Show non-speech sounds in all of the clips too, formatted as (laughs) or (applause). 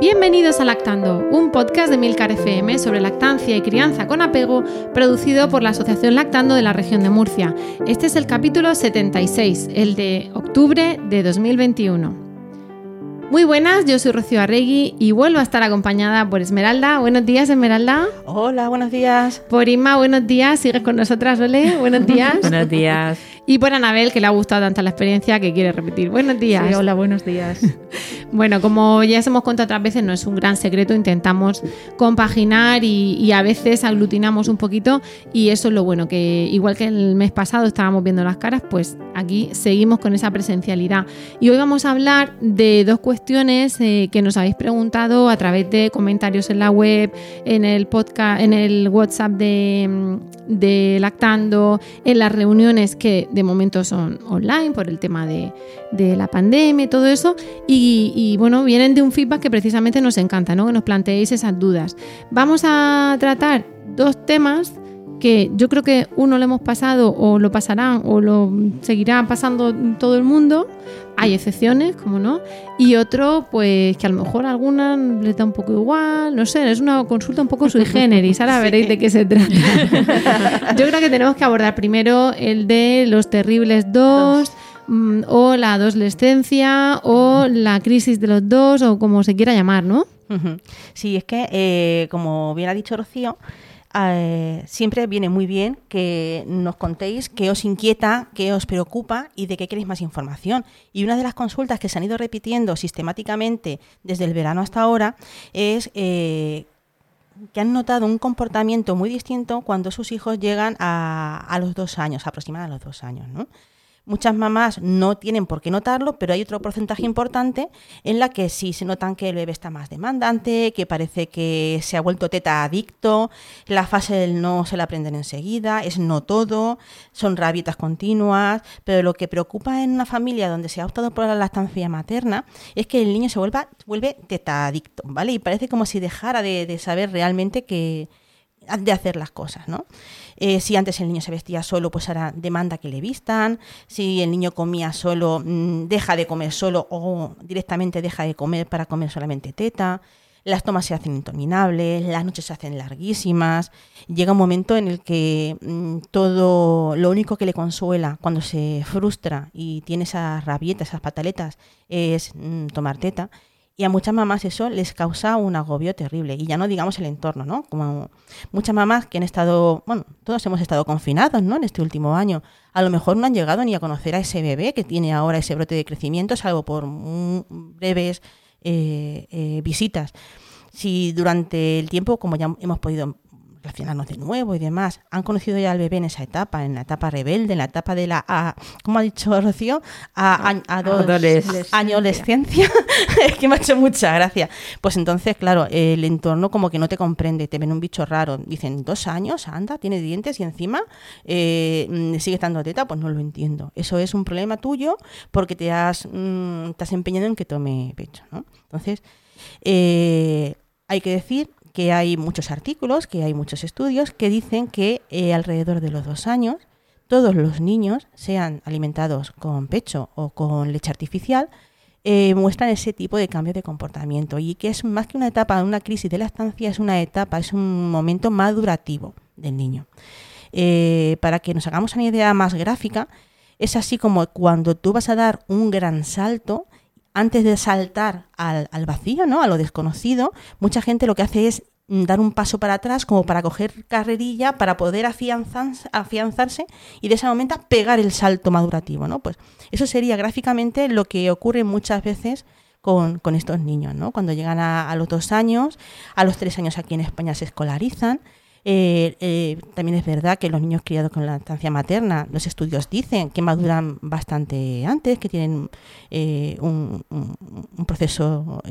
Bienvenidos a Lactando, un podcast de Milcar FM sobre lactancia y crianza con apego, producido por la Asociación Lactando de la región de Murcia. Este es el capítulo 76, el de octubre de 2021. Muy buenas, yo soy Rocío Arregui y vuelvo a estar acompañada por Esmeralda. Buenos días, Esmeralda. Hola, buenos días. Por Inma, buenos días. Sigues con nosotras, Ole. Buenos (laughs) días. buenos días. Y por Anabel, que le ha gustado tanto la experiencia que quiere repetir. Buenos días. Sí, hola, buenos días. (laughs) bueno, como ya os hemos contado otras veces, no es un gran secreto, intentamos compaginar y, a veces aglutinamos un poquito y eso es lo bueno, que igual que el mes pasado estábamos viendo las caras, pues aquí seguimos con esa presencialidad. Y hoy vamos a hablar de dos cuestiones eh, que nos habéis preguntado a través de comentarios en la web, en el podcast, en el WhatsApp de, de Lactando, en las reuniones que de momento son online por el tema de, la pandemia y todo eso. Y, bueno, vienen de un feedback que precisamente nos encanta, ¿no? Que nos planteéis esas dudas. Vamos a tratar dos temas que yo creo que uno lo hemos pasado o lo pasarán o lo seguirá pasando todo el mundo. Hay excepciones, como no. Y otro, pues que a lo mejor a alguna le da un poco igual. No sé, es una consulta un poco sui (laughs) generis. Ahora veréis de qué se trata. (laughs) yo creo que tenemos que abordar primero el de los terribles dos. Mm, o la adolescencia o la crisis de los dos o como se quiera llamar, ¿no? Sí, es que, eh, como bien ha dicho Rocío, eh, siempre viene muy bien que nos contéis qué os inquieta, qué os preocupa y de qué queréis más información. Y una de las consultas que se han ido repitiendo sistemáticamente desde el verano hasta ahora es eh, que han notado un comportamiento muy distinto cuando sus hijos llegan a, a los dos años, aproximadamente a los dos años. ¿no? Muchas mamás no tienen por qué notarlo, pero hay otro porcentaje importante en la que sí se notan que el bebé está más demandante, que parece que se ha vuelto teta adicto, la fase del no se la aprenden enseguida, es no todo, son rabietas continuas, pero lo que preocupa en una familia donde se ha optado por la lactancia materna es que el niño se vuelva, vuelve teta adicto, ¿vale? Y parece como si dejara de, de saber realmente que de hacer las cosas, ¿no? Eh, si antes el niño se vestía solo, pues ahora demanda que le vistan. Si el niño comía solo, mm, deja de comer solo o directamente deja de comer para comer solamente teta. Las tomas se hacen interminables, las noches se hacen larguísimas. Llega un momento en el que mm, todo, lo único que le consuela cuando se frustra y tiene esas rabietas, esas pataletas, es mm, tomar teta. Y a muchas mamás eso les causa un agobio terrible. Y ya no digamos el entorno, ¿no? Como muchas mamás que han estado, bueno, todos hemos estado confinados, ¿no? En este último año. A lo mejor no han llegado ni a conocer a ese bebé que tiene ahora ese brote de crecimiento, salvo por breves eh, eh, visitas. Si durante el tiempo, como ya hemos podido relacionarnos de nuevo y demás. Han conocido ya al bebé en esa etapa, en la etapa rebelde, en la etapa de la, a, ¿cómo ha dicho Rocío? A, adolescencia. (laughs) es que me ha hecho mucha gracia. Pues entonces, claro, el entorno como que no te comprende, te ven un bicho raro. Dicen, dos años, anda, tiene dientes y encima eh, mm, sigue estando teta, pues no lo entiendo. Eso es un problema tuyo porque te has, mm, te has empeñado en que tome pecho, ¿no? Entonces, eh, hay que decir que hay muchos artículos, que hay muchos estudios que dicen que eh, alrededor de los dos años todos los niños, sean alimentados con pecho o con leche artificial, eh, muestran ese tipo de cambio de comportamiento y que es más que una etapa, una crisis de la estancia, es una etapa, es un momento madurativo del niño. Eh, para que nos hagamos una idea más gráfica, es así como cuando tú vas a dar un gran salto, antes de saltar al, vacío, ¿no? a lo desconocido, mucha gente lo que hace es mm, dar un paso para atrás como para coger carrerilla, para poder afianzarse y de ese momento pegar el salto madurativo. ¿no? Pues eso sería gráficamente lo que ocurre muchas veces con, estos niños, ¿no? Cuando llegan a, los dos años, a los tres años aquí en España se escolarizan. Eh, eh, también es verdad que los niños criados con la lactancia materna, los estudios dicen que maduran bastante antes, que tienen eh, un, proceso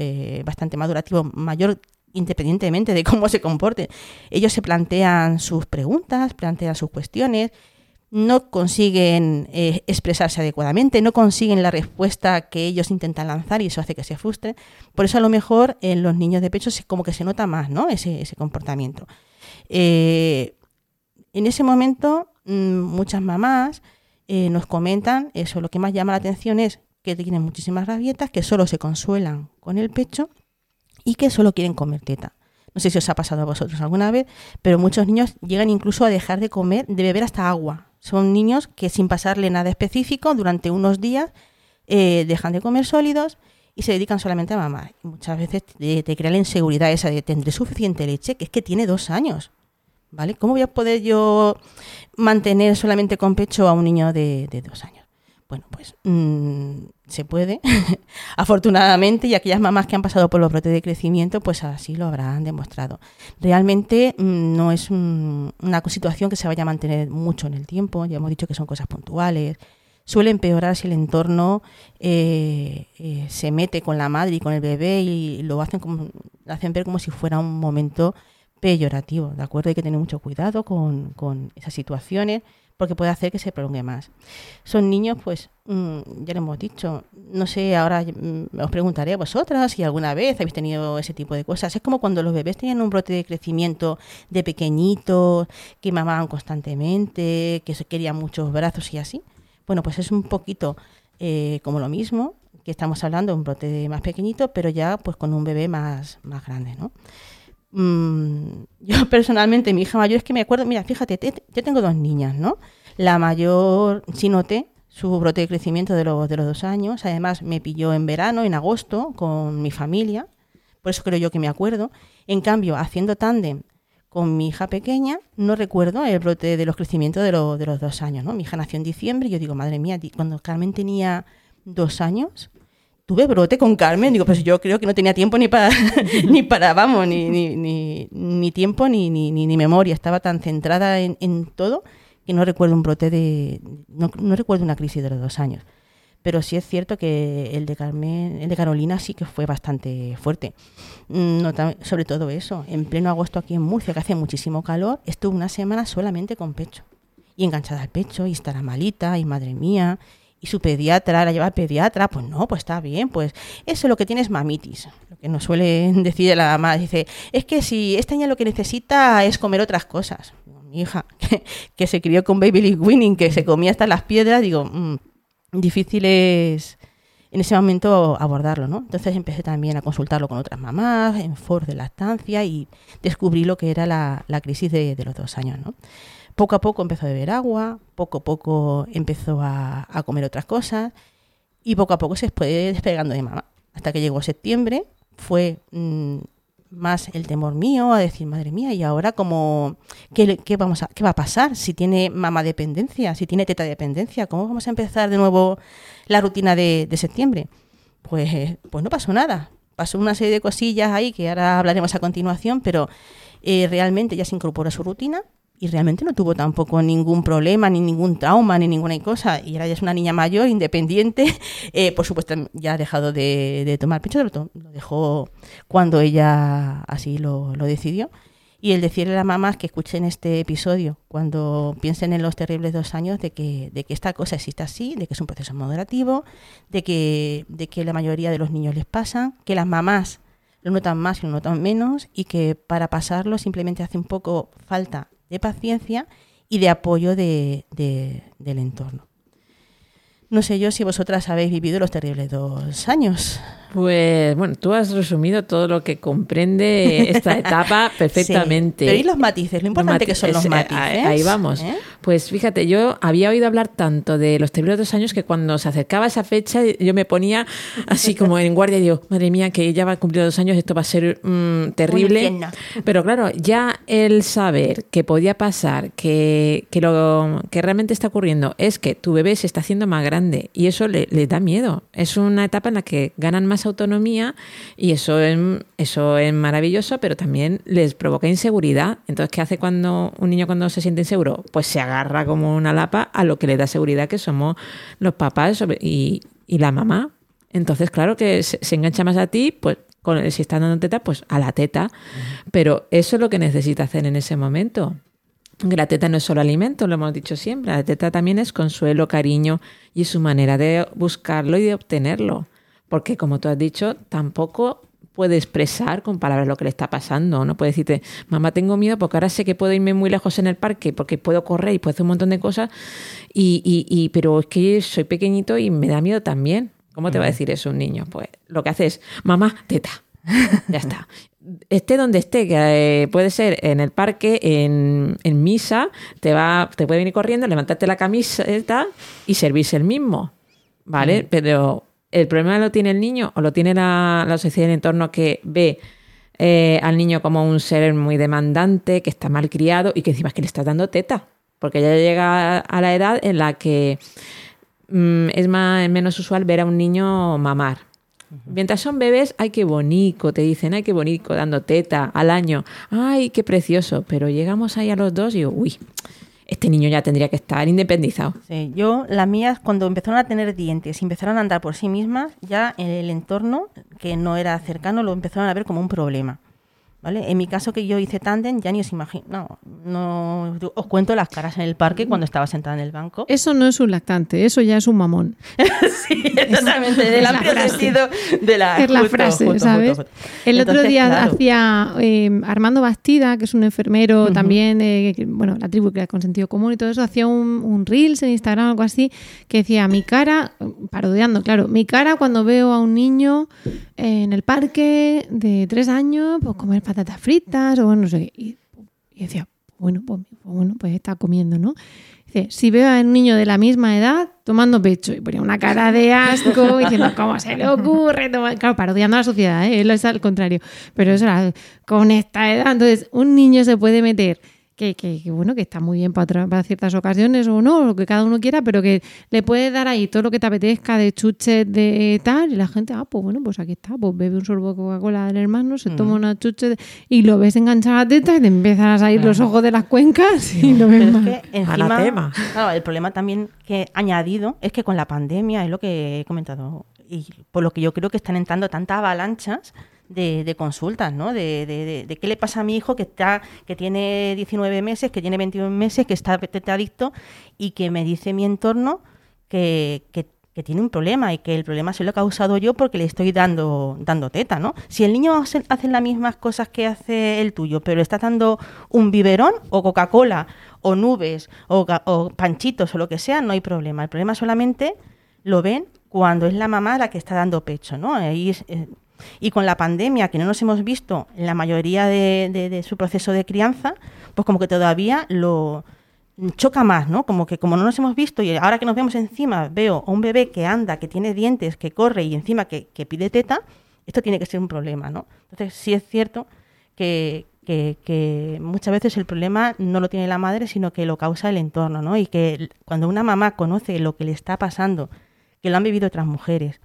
bastante madurativo mayor independientemente de cómo se comporten. Ellos se plantean sus preguntas, plantean sus cuestiones, no consiguen expresarse adecuadamente, no consiguen la respuesta que ellos intentan lanzar y eso hace que se frustren. Por eso a lo mejor en los niños de pecho como que se nota más ¿no? ese, comportamiento. Eh, en ese momento mm, muchas mamás eh, nos comentan, eso lo que más llama la atención es que tienen muchísimas rabietas, que solo se consuelan con el pecho y que solo quieren comer teta. No sé si os ha pasado a vosotros alguna vez, pero muchos niños llegan incluso a dejar de comer, de beber hasta agua. Son niños que sin pasarle nada específico, durante unos días eh, dejan de comer sólidos y se dedican solamente a mamar. Muchas veces te, crea la inseguridad esa de tendré suficiente leche, que es que tiene dos años. ¿Vale? ¿Cómo voy a poder yo mantener solamente con pecho a un niño de, de dos años? Bueno, pues mm, se puede, (laughs) afortunadamente, y aquellas mamás que han pasado por los brotes de crecimiento, pues así lo habrán demostrado. Realmente mm, no es una situación que se vaya a mantener mucho en el tiempo, ya hemos dicho que son cosas puntuales. Suele empeorar si el entorno eh, eh, se mete con la madre y con el bebé y lo hacen, como, hacen ver como si fuera un momento peyorativo, ¿de acuerdo? Hay que tener mucho cuidado con, con esas situaciones porque puede hacer que se prolongue más. Son niños, pues, mm, ya lo hemos dicho, no sé, ahora mm, os preguntaré a vosotras si alguna vez habéis tenido ese tipo de cosas. Es como cuando los bebés tenían un brote de crecimiento de pequeñitos, que mamaban constantemente, que se querían muchos brazos y así. Bueno, pues es un poquito eh, como lo mismo, que estamos hablando de un brote más pequeñito, pero ya pues con un bebé más, más grande, ¿no? Mm, (laughs) yo personalmente, mi hija mayor es que me acuerdo, mira, fíjate, yo tengo dos niñas, ¿no? La mayor sí noté su brote de crecimiento de los, de los dos años, además me pilló en verano, en agosto, con mi familia, por eso creo yo que me acuerdo. En cambio, haciendo tándem con mi hija pequeña, no recuerdo el brote de los crecimientos de, de los dos años, ¿no? Mi hija nació en diciembre y yo digo, madre mía, cuando Carmen tenía dos años, tuve brote con Carmen. Digo, pues yo creo que no tenía tiempo ni para, (laughs) ni para vamos, ni, ni, ni, ni tiempo ni, ni, ni, memoria. Estaba tan centrada en, en, todo que no recuerdo un brote de. No, no, recuerdo una crisis de los dos años. Pero sí es cierto que el de Carmen, el de Carolina sí que fue bastante fuerte. Mm, sobre todo eso. En pleno agosto aquí en Murcia, que hace muchísimo calor, estuve una semana solamente con pecho. Y enganchada al pecho, y estará malita, y madre mía y su pediatra la lleva al pediatra, pues no, pues está bien, pues eso es lo que tiene es mamitis, lo que nos suele (laughs) decir la mamá, dice, es que si esta niña lo que necesita es comer otras cosas. Mi hija, (laughs) que, se crió con Baby League Winning, que se comía hasta las piedras, digo, mm, difícil es en ese momento abordarlo, ¿no? Entonces empecé también a consultarlo con otras mamás, en for de lactancia y descubrí lo que era la, crisis de, de los dos años, ¿no? poco a poco empezó a beber agua, poco a poco empezó a, comer otras cosas y poco a poco se fue despegando de mamá. Hasta que llegó septiembre, fue mm, más el temor mío a decir, madre mía, ¿y ahora cómo, qué, vamos a, qué va a pasar? Si tiene mamá dependencia, si tiene teta dependencia, ¿cómo vamos a empezar de nuevo la rutina de, septiembre? Pues, pues no pasó nada. Pasó una serie de cosillas ahí que ahora hablaremos a continuación, pero eh, realmente ya se incorporó a su rutina, y realmente no tuvo tampoco ningún problema, ni ningún trauma, ni ninguna cosa. Y ahora ya es una niña mayor, independiente. (laughs) Eh, por supuesto, ya ha dejado de, tomar pecho, lo, lo dejó cuando ella así lo, decidió. Y el decirle a las mamás que escuchen este episodio cuando piensen en los terribles dos años de que, de que esta cosa existe así, de que es un proceso moderativo, de que, de que la mayoría de los niños les pasa, que las mamás lo notan más y lo notan menos y que para pasarlo simplemente hace un poco falta de paciencia y de apoyo de, del entorno. No sé yo si vosotras habéis vivido los terribles dos años. Pues bueno, tú has resumido todo lo que comprende esta (laughs) etapa perfectamente. pero y los matices, lo importante que son los eh, matices. Ahí vamos. ¿eh? Pues fíjate, yo había oído hablar tanto de los terribles dos años que cuando se acercaba esa fecha yo me ponía así como en guardia y digo, madre mía, que ya va a cumplir dos años, esto va a ser mm, terrible. Pero claro, ya el saber que podía pasar, que, que, lo que realmente está ocurriendo es que tu bebé se está haciendo más grande y eso le, le da miedo. Es una etapa en la que ganan más autonomía y eso es, eso es maravilloso, pero también les provoca inseguridad. Entonces, ¿qué hace cuando un niño cuando se siente inseguro? Pues se agarra como una lapa a lo que le da seguridad, que somos los papás y, y la mamá. Entonces, claro que se, se engancha más a ti, pues con, si está dando teta, pues a la teta. Pero eso es lo que necesita hacer en ese momento. La teta no es solo alimento, lo hemos dicho siempre. La teta también es consuelo, cariño y su manera de buscarlo y de obtenerlo. Porque, como tú has dicho, tampoco puede expresar con palabras lo que le está pasando. No puede decirte, mamá, tengo miedo porque ahora sé que puedo irme muy lejos en el parque porque puedo correr y puedo hacer un montón de cosas. Y, y, y pero es que soy pequeñito y me da miedo también. ¿Cómo te va a decir eso un niño? Pues lo que hace es, mamá, teta. (laughs) ya está esté donde esté, que eh, puede ser en el parque, en, en, misa, te va, te puede venir corriendo, levantarte la camiseta y servirse el mismo. ¿Vale? Mm. Pero el problema lo tiene el niño o lo tiene la, la sociedad del entorno que ve eh, al niño como un ser muy demandante, que está mal criado y que encima es que le está dando teta. Porque ya llega a la edad en la que mm, es más, menos usual ver a un niño mamar. Mientras son bebés, ay, qué bonito, te dicen, ay, qué bonito, dando teta al año, ay, qué precioso. Pero llegamos ahí a los dos y digo, uy, este niño ya tendría que estar independizado. Sí, yo, las mías, cuando empezaron a tener dientes y empezaron a andar por sí mismas, ya el entorno, que no era cercano, lo empezaron a ver como un problema. ¿Vale? En mi caso que yo hice tándem, ya ni os imagino, no, no, os cuento las caras en el parque cuando estaba sentada en el banco. Eso no es un lactante, eso ya es un mamón. (laughs) sí, exactamente, del amplio sentido de la... Es la justo, frase, justo, ¿sabes? Justo, el Entonces, otro día claro. hacía eh, Armando Bastida, que es un enfermero uh -huh. también, eh, que, bueno, la tribu que con sentido común y todo eso, hacía un, un Reels en Instagram o algo así, que decía, mi cara, parodiando, claro, mi cara cuando veo a un niño en el parque de tres años, pues comer patatas fritas o no sé qué. Y, y decía, bueno pues, bueno, pues está comiendo, ¿no? Dice, si veo a un niño de la misma edad tomando pecho y ponía una cara de asco (laughs) diciendo, ¿cómo se le ocurre? Tomar? Claro, parodiando a la sociedad, ¿eh? él es al contrario. Pero eso era con esta edad. Entonces, un niño se puede meter que, que, que, bueno, que está muy bien para, para, ciertas ocasiones o no, lo que cada uno quiera, pero que le puedes dar ahí todo lo que te apetezca de chuches de tal, y la gente, ah, pues bueno, pues aquí está, pues bebe un sorbo de Coca-Cola del hermano, se mm. toma una chuche de, y lo ves enganchado a la teta y te empiezan a salir claro. los ojos de las cuencas y lo ves más. Es que encima, claro, el problema también que ha añadido es que con la pandemia, es lo que he comentado, y por lo que yo creo que están entrando tantas avalanchas, de, de, consultas, ¿no? De, de, de, qué le pasa a mi hijo que está que tiene 19 meses, que tiene 21 meses, que está adicto y que me dice mi entorno que, que, que, tiene un problema y que el problema se lo he causado yo porque le estoy dando, dando teta, ¿no? Si el niño hace, las mismas cosas que hace el tuyo, pero está dando un biberón o Coca-Cola o nubes o, o panchitos o lo que sea, no hay problema. El problema solamente lo ven cuando es la mamá la que está dando pecho, ¿no? Ahí es, eh, y con la pandemia, que no nos hemos visto en la mayoría de, de, de, su proceso de crianza, pues como que todavía lo choca más, ¿no? Como que como no nos hemos visto y ahora que nos vemos encima, veo a un bebé que anda, que tiene dientes, que corre y encima que, pide teta, esto tiene que ser un problema, ¿no? Entonces sí es cierto que, que, muchas veces el problema no lo tiene la madre, sino que lo causa el entorno, ¿no? Y que cuando una mamá conoce lo que le está pasando, que lo han vivido otras mujeres,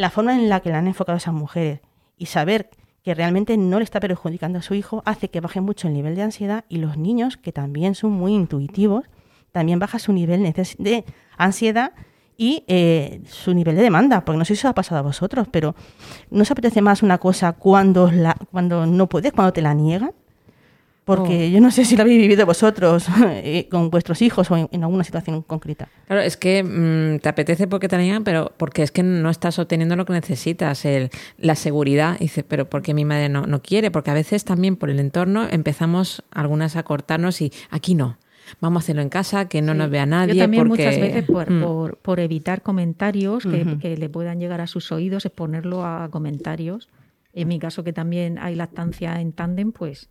la forma en la que le han enfocado esas mujeres y saber que realmente no le está perjudicando a su hijo hace que baje mucho el nivel de ansiedad y los niños, que también son muy intuitivos, también baja su nivel de ansiedad y eh, su nivel de demanda, porque no sé si os ha pasado a vosotros, pero ¿no os apetece más una cosa cuando, la, cuando no puedes, cuando te la niegan? Porque oh. yo no sé si lo habéis vivido vosotros (laughs) eh, con vuestros hijos o en, en, alguna situación concreta. Claro, es que mmm, te apetece porque te niegan, pero porque es que no estás obteniendo lo que necesitas, el, la seguridad. Y dices, pero porque mi madre no, no quiere? Porque a veces también por el entorno empezamos algunas a cortarnos y aquí no vamos a hacerlo en casa, que no sí. nos vea nadie. Yo también porque... muchas veces por, mm. por, por, evitar comentarios que, uh -huh. que, le puedan llegar a sus oídos, exponerlo a comentarios. En mi caso, que también hay lactancia en tándem, pues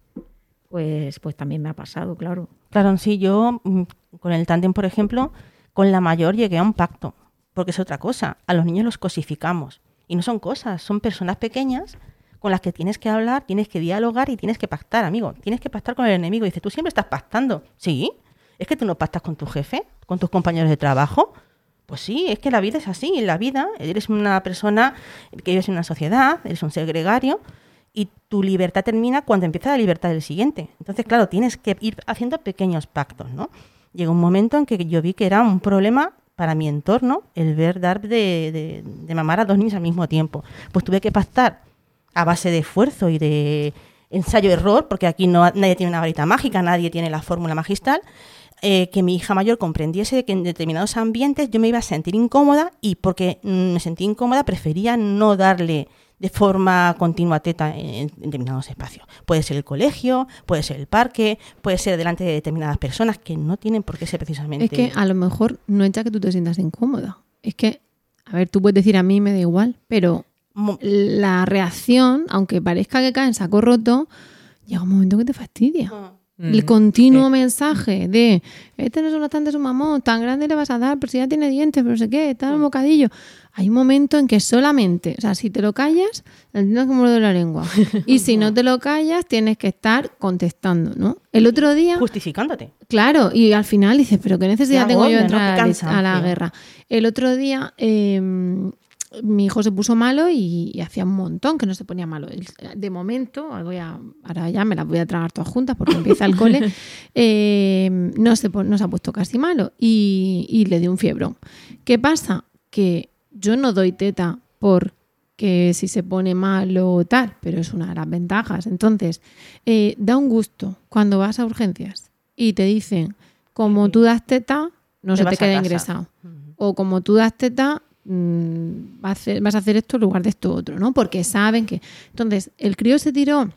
pues, pues también me ha pasado, claro. Claro, sí, yo mm, con el tándem, por ejemplo, con la mayor llegué a un pacto, porque es otra cosa. A los niños los cosificamos. Y no son cosas, son personas pequeñas con las que tienes que hablar, tienes que dialogar y tienes que pactar, amigo. Tienes que pactar con el enemigo. Dice, tú siempre estás pactando. Sí, es que tú no pactas con tu jefe, con tus compañeros de trabajo. Pues sí, es que la vida es así. En la vida eres una persona que vives en una sociedad, eres un ser gregario y tu libertad termina cuando empieza la libertad del siguiente. Entonces, claro, tienes que ir haciendo pequeños pactos, ¿no? Llegó un momento en que yo vi que era un problema para mi entorno el ver dar de, de mamar a dos niños al mismo tiempo. Pues tuve que pactar a base de esfuerzo y de ensayo-error, porque aquí no, nadie tiene una varita mágica, nadie tiene la fórmula magistral, eh, que mi hija mayor comprendiese que en determinados ambientes yo me iba a sentir incómoda y porque mm, me sentí incómoda prefería no darle de forma continua teta en, determinados espacios. Puede ser el colegio, puede ser el parque, puede ser delante de determinadas personas que no tienen por qué ser precisamente. Es que a lo mejor no es ya que tú te sientas incómoda. Es que, a ver, tú puedes decir a mí me da igual, pero la reacción, aunque parezca que cae en saco roto, llega un momento que te fastidia. Ah. El continuo mensaje de este no es bastante su mamón, tan grande le vas a dar, pero si ya tiene dientes, pero no sé qué, está el bocadillo. Hay un momento en que solamente, o sea, si te lo callas, tienes como de la lengua. (laughs) Y si no te lo callas, tienes que estar contestando, ¿no? El otro día. Justificándote. Claro, y al final dices, pero qué necesidad tengo yo de entrar a, la guerra. El otro día. Eh, mi hijo se puso malo y, hacía un montón que no se ponía malo. De momento, voy a, ahora ya me las voy a tragar todas juntas porque empieza el cole, (laughs) eh, no, se, no se ha puesto casi malo y, le dio un fiebrón. ¿Qué pasa? Que yo no doy teta por que si se pone malo o tal, pero es una de las ventajas. Entonces, eh, da un gusto cuando vas a urgencias y te dicen, como tú das teta, no se te queda ingresado. O como tú das teta, Mm, vas a hacer esto en lugar de esto otro, ¿no? Porque saben que... Entonces, el crío se tiró...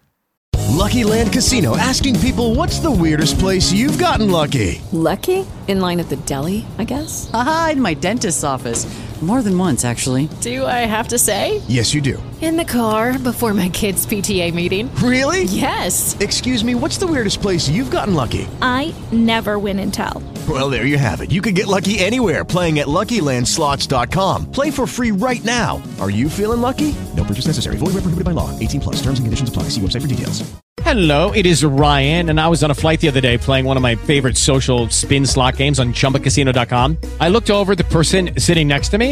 Lucky Land Casino, asking people what's the weirdest place you've gotten lucky. Lucky? In line at the deli, I guess? Aha, in my dentist's office. More than once, actually. Do I have to say? Yes, you do. In the car before my kids' PTA meeting. Really? Yes. Excuse me, what's the weirdest place you've gotten lucky? I never win and tell. Well, there you have it. You can get lucky anywhere playing at LuckyLandSlots.com. Play for free right now. Are you feeling lucky? No purchase necessary. Void where prohibited by law. 18 plus. Terms and conditions apply. See website for details. Hello, it is Ryan, and I was on a flight the other day playing one of my favorite social spin slot games on ChumbaCasino.com. I looked over the person sitting next to me,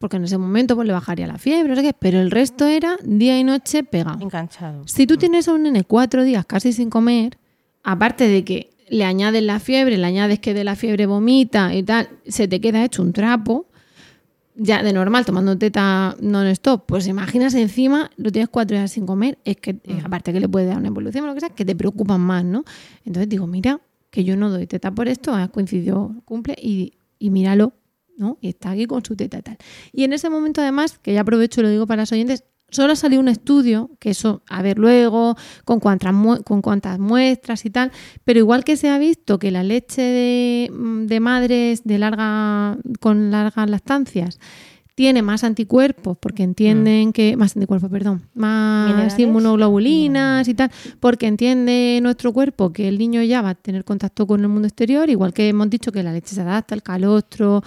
porque en ese momento pues le bajaría la fiebre, no sé qué, pero el resto era día y noche pegado. Enganchado. Si tú tienes a un nene cuatro días casi sin comer, aparte de que le añades la fiebre, le añades que de la fiebre vomita y tal, se te queda hecho un trapo, ya de normal tomando teta non-stop, pues imaginas encima, lo tienes cuatro días sin comer, es que eh, aparte que le puede dar una evolución o lo que sea, que te preocupan más, ¿no? Entonces digo, mira, que yo no doy teta por esto, ha coincidido, cumple y, y míralo, ¿no? Y está aquí con su teta y tal. Y en ese momento además, que ya aprovecho y lo digo para los oyentes, solo salió un estudio, que eso, a ver luego, con cuántas, con cuántas muestras y tal, pero igual que se ha visto que la leche de, de madres de larga, con largas lactancias tiene más anticuerpos porque entienden mm. que más anticuerpos, perdón, más inmunoglobulinas y tal, porque entiende nuestro cuerpo que el niño ya va a tener contacto con el mundo exterior, igual que hemos dicho que la leche se adapta, al calostro,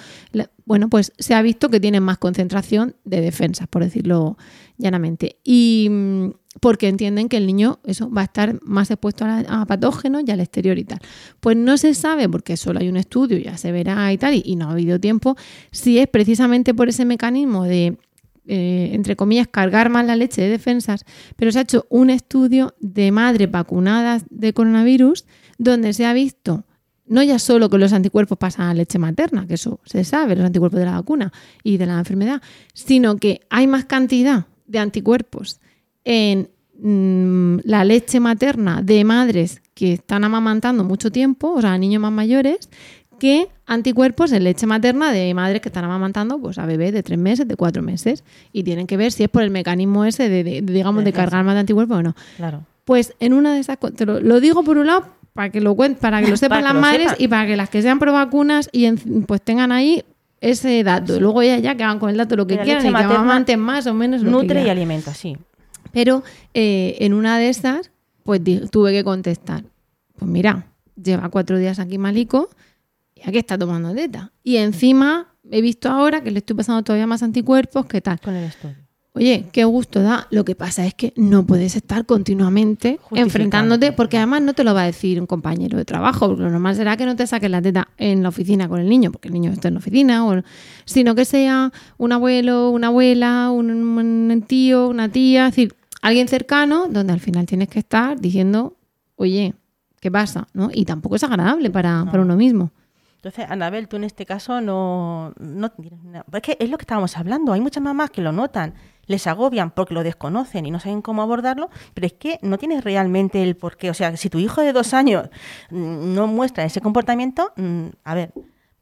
bueno, pues se ha visto que tienen más concentración de defensas, por decirlo llanamente. Y mm, porque entienden que el niño eso va a estar más expuesto a, patógenos y al exterior y tal. Pues no se sabe, porque solo hay un estudio, ya se verá y tal, y, no ha habido tiempo, si es precisamente por ese mecanismo de, eh, entre comillas, cargar más la leche de defensas, pero se ha hecho un estudio de madres vacunadas de coronavirus donde se ha visto no ya solo que los anticuerpos pasan a leche materna, que eso se sabe, los anticuerpos de la vacuna y de la enfermedad, sino que hay más cantidad de anticuerpos en mm, la leche materna de madres que están amamantando mucho tiempo, o sea, niños más mayores, que anticuerpos en leche materna de madres que están amamantando pues, a bebés de tres meses, de cuatro meses. Y tienen que ver si es por el mecanismo ese de, digamos, de cargar más de anticuerpos o no. Claro. Pues en una de esas... Te lo, digo por un lado para que lo, para que lo (laughs) sepan las madres y para que las que sean pro vacunas y pues tengan ahí ese dato. Luego ya, ya que hagan con el dato lo que La quieran y que amamanten más o menos lo que Nutre y alimenta, sí. Pero eh, en una de estas, pues tuve que contestar. Pues mira, lleva cuatro días aquí malico y aquí está tomando teta. Y encima he visto ahora que le estoy pasando todavía más anticuerpos, ¿qué tal? Con el estudio. Oye, qué gusto da. Lo que pasa es que no puedes estar continuamente enfrentándote, porque además no te lo va a decir un compañero de trabajo, porque lo normal será que no te saques la teta en la oficina con el niño, porque el niño está en la oficina, o, sino que sea un abuelo, una abuela, un, un tío, una tía, es decir, alguien cercano, donde al final tienes que estar diciendo, oye, ¿qué pasa? ¿No? Y tampoco es agradable para, para uno mismo. Entonces, Anabel, tú en este caso no, no. Es que es lo que estábamos hablando. Hay muchas mamás que lo notan, les agobian porque lo desconocen y no saben cómo abordarlo, pero es que no tienes realmente el porqué. O sea, si tu hijo de dos años mm, no muestra ese comportamiento, mm, a ver,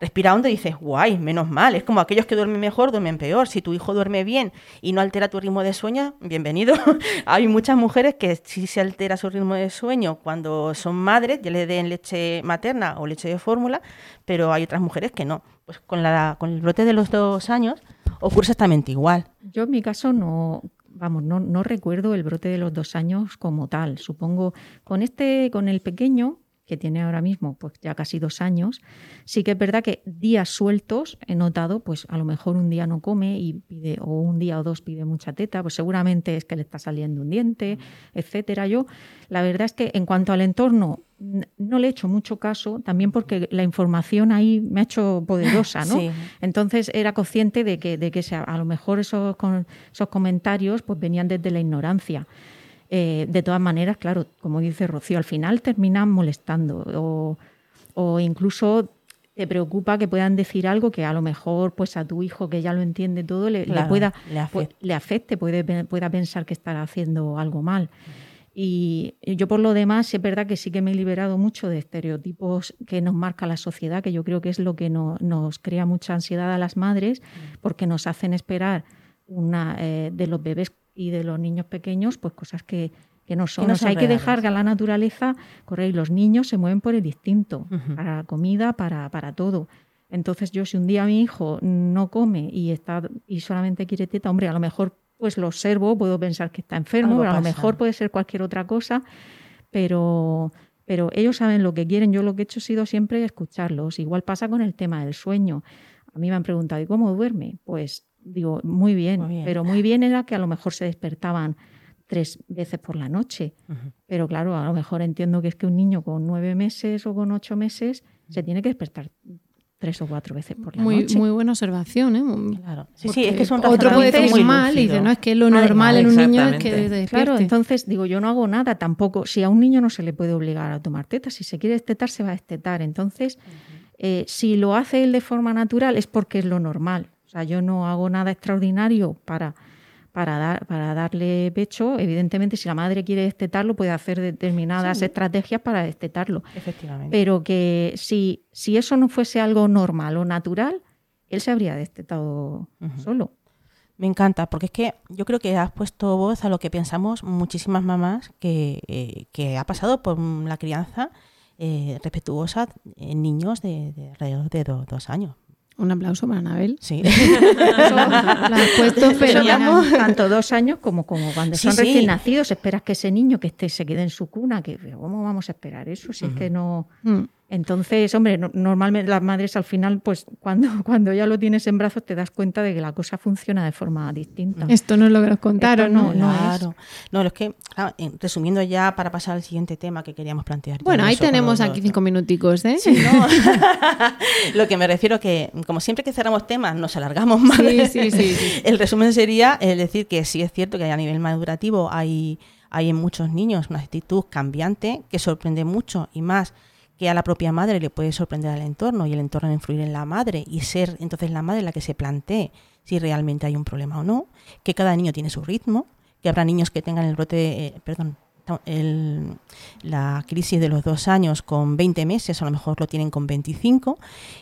respira hondo y dices, guay, menos mal. Es como aquellos que duermen mejor, duermen peor. Si tu hijo duerme bien y no altera tu ritmo de sueño, bienvenido. (laughs) Hay muchas mujeres que sí se altera su ritmo de sueño cuando son madres, ya le den leche materna o leche de fórmula, pero hay otras mujeres que no. Pues con, la, con el brote de los dos años ocurre exactamente igual. Yo en mi caso no, vamos, no, no recuerdo el brote de los dos años como tal. Supongo con este, con el pequeño que tiene ahora mismo, pues ya casi dos años, sí que es verdad que días sueltos he notado, pues a lo mejor un día no come y pide, o un día o dos pide mucha teta, pues seguramente es que le está saliendo un diente, etcétera. Yo, la verdad es que en cuanto al entorno, no le he hecho mucho caso, también porque la información ahí me ha hecho poderosa, ¿no? Sí. Entonces era consciente de que, de que a lo mejor esos, con- esos comentarios pues venían desde la ignorancia. Eh, de todas maneras, claro, como dice Rocío, al final terminan molestando o, o incluso te preocupa que puedan decir algo que a lo mejor pues a tu hijo que ya lo entiende todo le, pueda le afecte, puede, pueda pensar que estará haciendo algo mal. Y yo por lo demás, es verdad que sí que me he liberado mucho de estereotipos que nos marca la sociedad, que yo creo que es lo que no- nos crea mucha ansiedad a las madres, porque nos hacen esperar una eh, de los bebés y de los niños pequeños, pues cosas que, que no son. no O sea, son hay que dejar que a la naturaleza correr y los niños se mueven por el instinto, para la comida, para, para todo. Entonces yo si un día mi hijo no come y está y solamente quiere teta, hombre, a lo mejor pues lo observo, puedo pensar que está enfermo, pero a lo mejor puede ser cualquier otra cosa, pero pero ellos saben lo que quieren. Yo lo que he hecho ha sido siempre escucharlos. Igual pasa con el tema del sueño. A mí me han preguntado, ¿y cómo duerme? Pues digo, muy bien, Muy bien. pero muy bien era que a lo mejor se despertaban tres veces por la noche. Pero claro, a lo mejor entiendo que es que un niño con nueve meses o con ocho meses se tiene que despertar tres o cuatro veces por la Muy, noche. muy buena observación, ¿eh? Claro. Sí, sí, es que es un Otro puede decir mal y dice, no, es que lo normal en un niño es que Claro, entonces digo, yo no hago nada tampoco. Si a un niño no se le puede obligar a tomar teta, si se quiere destetar, se va a destetar. Entonces, eh, si lo hace él de forma natural es porque es lo normal. O sea, yo no hago nada extraordinario para, para, dar, para darle pecho. Evidentemente, si la madre quiere destetarlo, puede hacer determinadas estrategias para destetarlo. Efectivamente. Pero que si, si eso no fuese algo normal o natural, él se habría destetado solo. Me encanta, porque es que yo creo que has puesto voz a lo que pensamos muchísimas mamás que, eh, que ha pasado por la crianza eh, respetuosa en niños de, de alrededor de do- dos años. Un aplauso para Anabel. Sí. (laughs) La has puesto ya, tanto dos años como, como cuando Sí, son sí. recién nacidos, esperas que ese niño que esté se quede en su cuna, que pero ¿cómo vamos a esperar eso? Si es que no. Mm. Entonces, hombre, no- normalmente las madres al final, pues cuando, (laughs) cuando ya lo tienes en brazos, te das cuenta de que la cosa funciona de forma distinta. Esto no es lo que nos contaron, Esto ¿no? no es. claro. No, es que, claro, en- resumiendo ya para pasar al siguiente tema que queríamos plantear. Bueno, ahí tenemos los aquí cinco minuticos, ¿eh? Sí, ¿no? (laughs) (laughs) Lo que me refiero que, como siempre que cerramos temas, nos alargamos más. Sí, sí, sí, sí. El resumen sería el decir que sí es cierto que a nivel madurativo hay, hay en muchos niños una actitud cambiante que sorprende mucho y más que a la propia madre le puede sorprender al entorno y el entorno influir en la madre y ser entonces la madre la que se plantee si realmente hay un problema o no, que cada niño tiene su ritmo, que habrá niños que tengan el brote, eh, perdón, el- la crisis de los dos años con 20 meses, a lo mejor lo tienen con 25,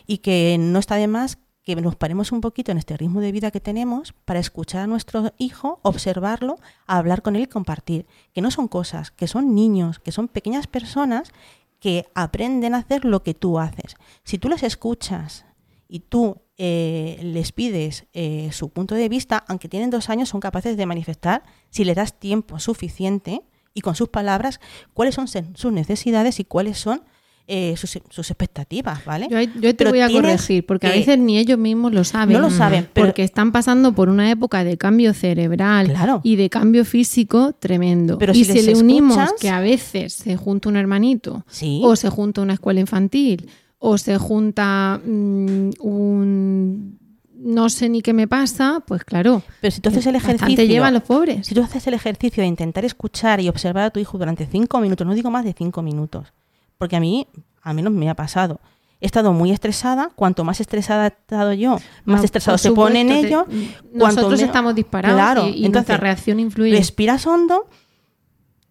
y que no está de más que nos paremos un poquito en este ritmo de vida que tenemos para escuchar a nuestro hijo, observarlo, hablar con él y compartir. Que no son cosas, que son niños, que son pequeñas personas que aprenden a hacer lo que tú haces. Si tú les escuchas y tú eh, les pides eh, su punto de vista, aunque tienen dos años, son capaces de manifestar, si le das tiempo suficiente y con sus palabras, cuáles son sus necesidades y cuáles son eh, sus, sus expectativas, ¿vale? Yo, te Pero voy a corregir, porque a veces ni ellos mismos lo saben. No lo saben, pero- Porque están pasando por una época de cambio cerebral Claro. y de cambio físico tremendo. Pero y si si, les le unimos que a veces se junta un hermanito, Sí. o se junta una escuela infantil, o se junta mm, un no sé ni qué me pasa, pues claro. Pero si tú haces el ejercicio. llevan los pobres. Si tú haces el ejercicio de intentar escuchar y observar a tu hijo durante cinco minutos, no digo más de cinco minutos, porque a mí, al menos me ha pasado. He estado muy estresada, cuanto más estresada he estado yo, más Ah, estresado se pone en supuesto, ello. te- cuanto nosotros estamos disparados Claro, y, y entonces, nuestra reacción influye. Respiras hondo,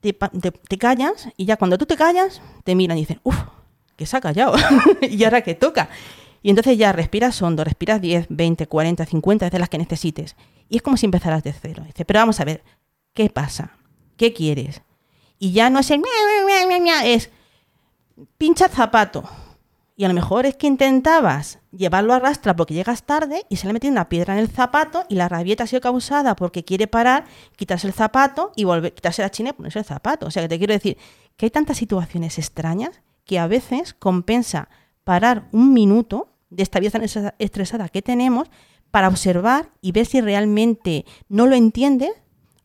te, te- te callas y ya cuando tú te callas, te miran y dicen, uff, que se ha callado. (laughs) y ahora que toca. Y entonces ya respiras hondo, respiras 10, 20, 40, 50 veces las que necesites. Y es como si empezaras de cero. Dice, pero vamos a ver, ¿qué pasa? ¿Qué quieres? Y ya no es el... es pincha zapato. Y a lo mejor es que intentabas llevarlo a rastra porque llegas tarde y se le ha metido una piedra en el zapato y la rabieta ha sido causada porque quiere parar, quitarse el zapato y volver, quitarse la china y ponerse el zapato. O sea que te quiero decir que hay tantas situaciones extrañas que a veces compensa parar un minuto de esta vida tan estresa- estresada que tenemos para observar y ver si realmente no lo entiende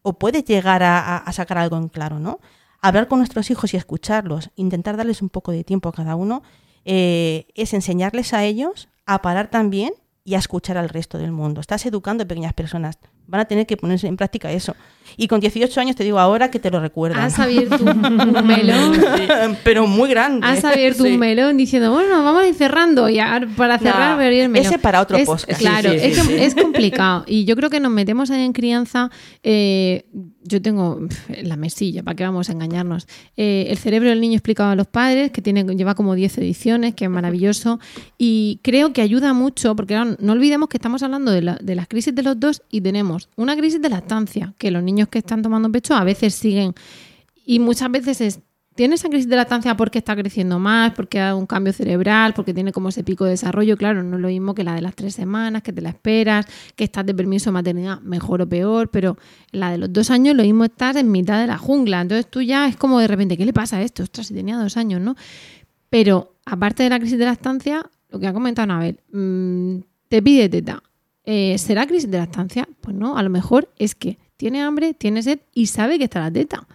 o puede llegar a sacar algo en claro, ¿no? Hablar con nuestros hijos y escucharlos, intentar darles un poco de tiempo a cada uno, eh, es enseñarles a ellos a parar también y a escuchar al resto del mundo. Estás educando a pequeñas personas. Van a tener que ponerse en práctica eso. Y con 18 años te digo ahora que te lo recuerdan. Has abierto un, melón. (laughs) Pero muy grande. Has abierto Sí. un melón diciendo, bueno, vamos a ir cerrando. Y ahora, para cerrar, No, voy a abrir el melón. ese para otro Es- podcast. Claro, Sí, sí, es, sí, que sí. es complicado. Y yo creo que nos metemos en crianza. eh, yo tengo la mesilla, ¿para qué vamos a engañarnos? Eh, el cerebro del niño explicado a los padres, que tiene, lleva como 10 ediciones, que es maravilloso. Y creo que ayuda mucho, porque claro, no olvidemos que estamos hablando de, la- de las crisis de los dos y tenemos una crisis de lactancia, que los niños que están tomando pecho a veces siguen y muchas veces es, tiene esa crisis de lactancia porque está creciendo más, porque ha dado un cambio cerebral, porque tiene como ese pico de desarrollo. Claro, no es lo mismo que la de las tres semanas, que te la esperas, que estás de permiso de maternidad, mejor o peor, pero la de los dos años lo mismo estás en mitad de la jungla. Entonces tú ya es como de repente, ¿qué le pasa a esto? Ostras, si tenía dos años, ¿no? Pero aparte de la crisis de lactancia, lo que ha comentado Anabel, mm, te pide teta. Eh, ¿Será crisis de lactancia? Pues no, a lo mejor es que tiene hambre, tiene sed y sabe que está la teta.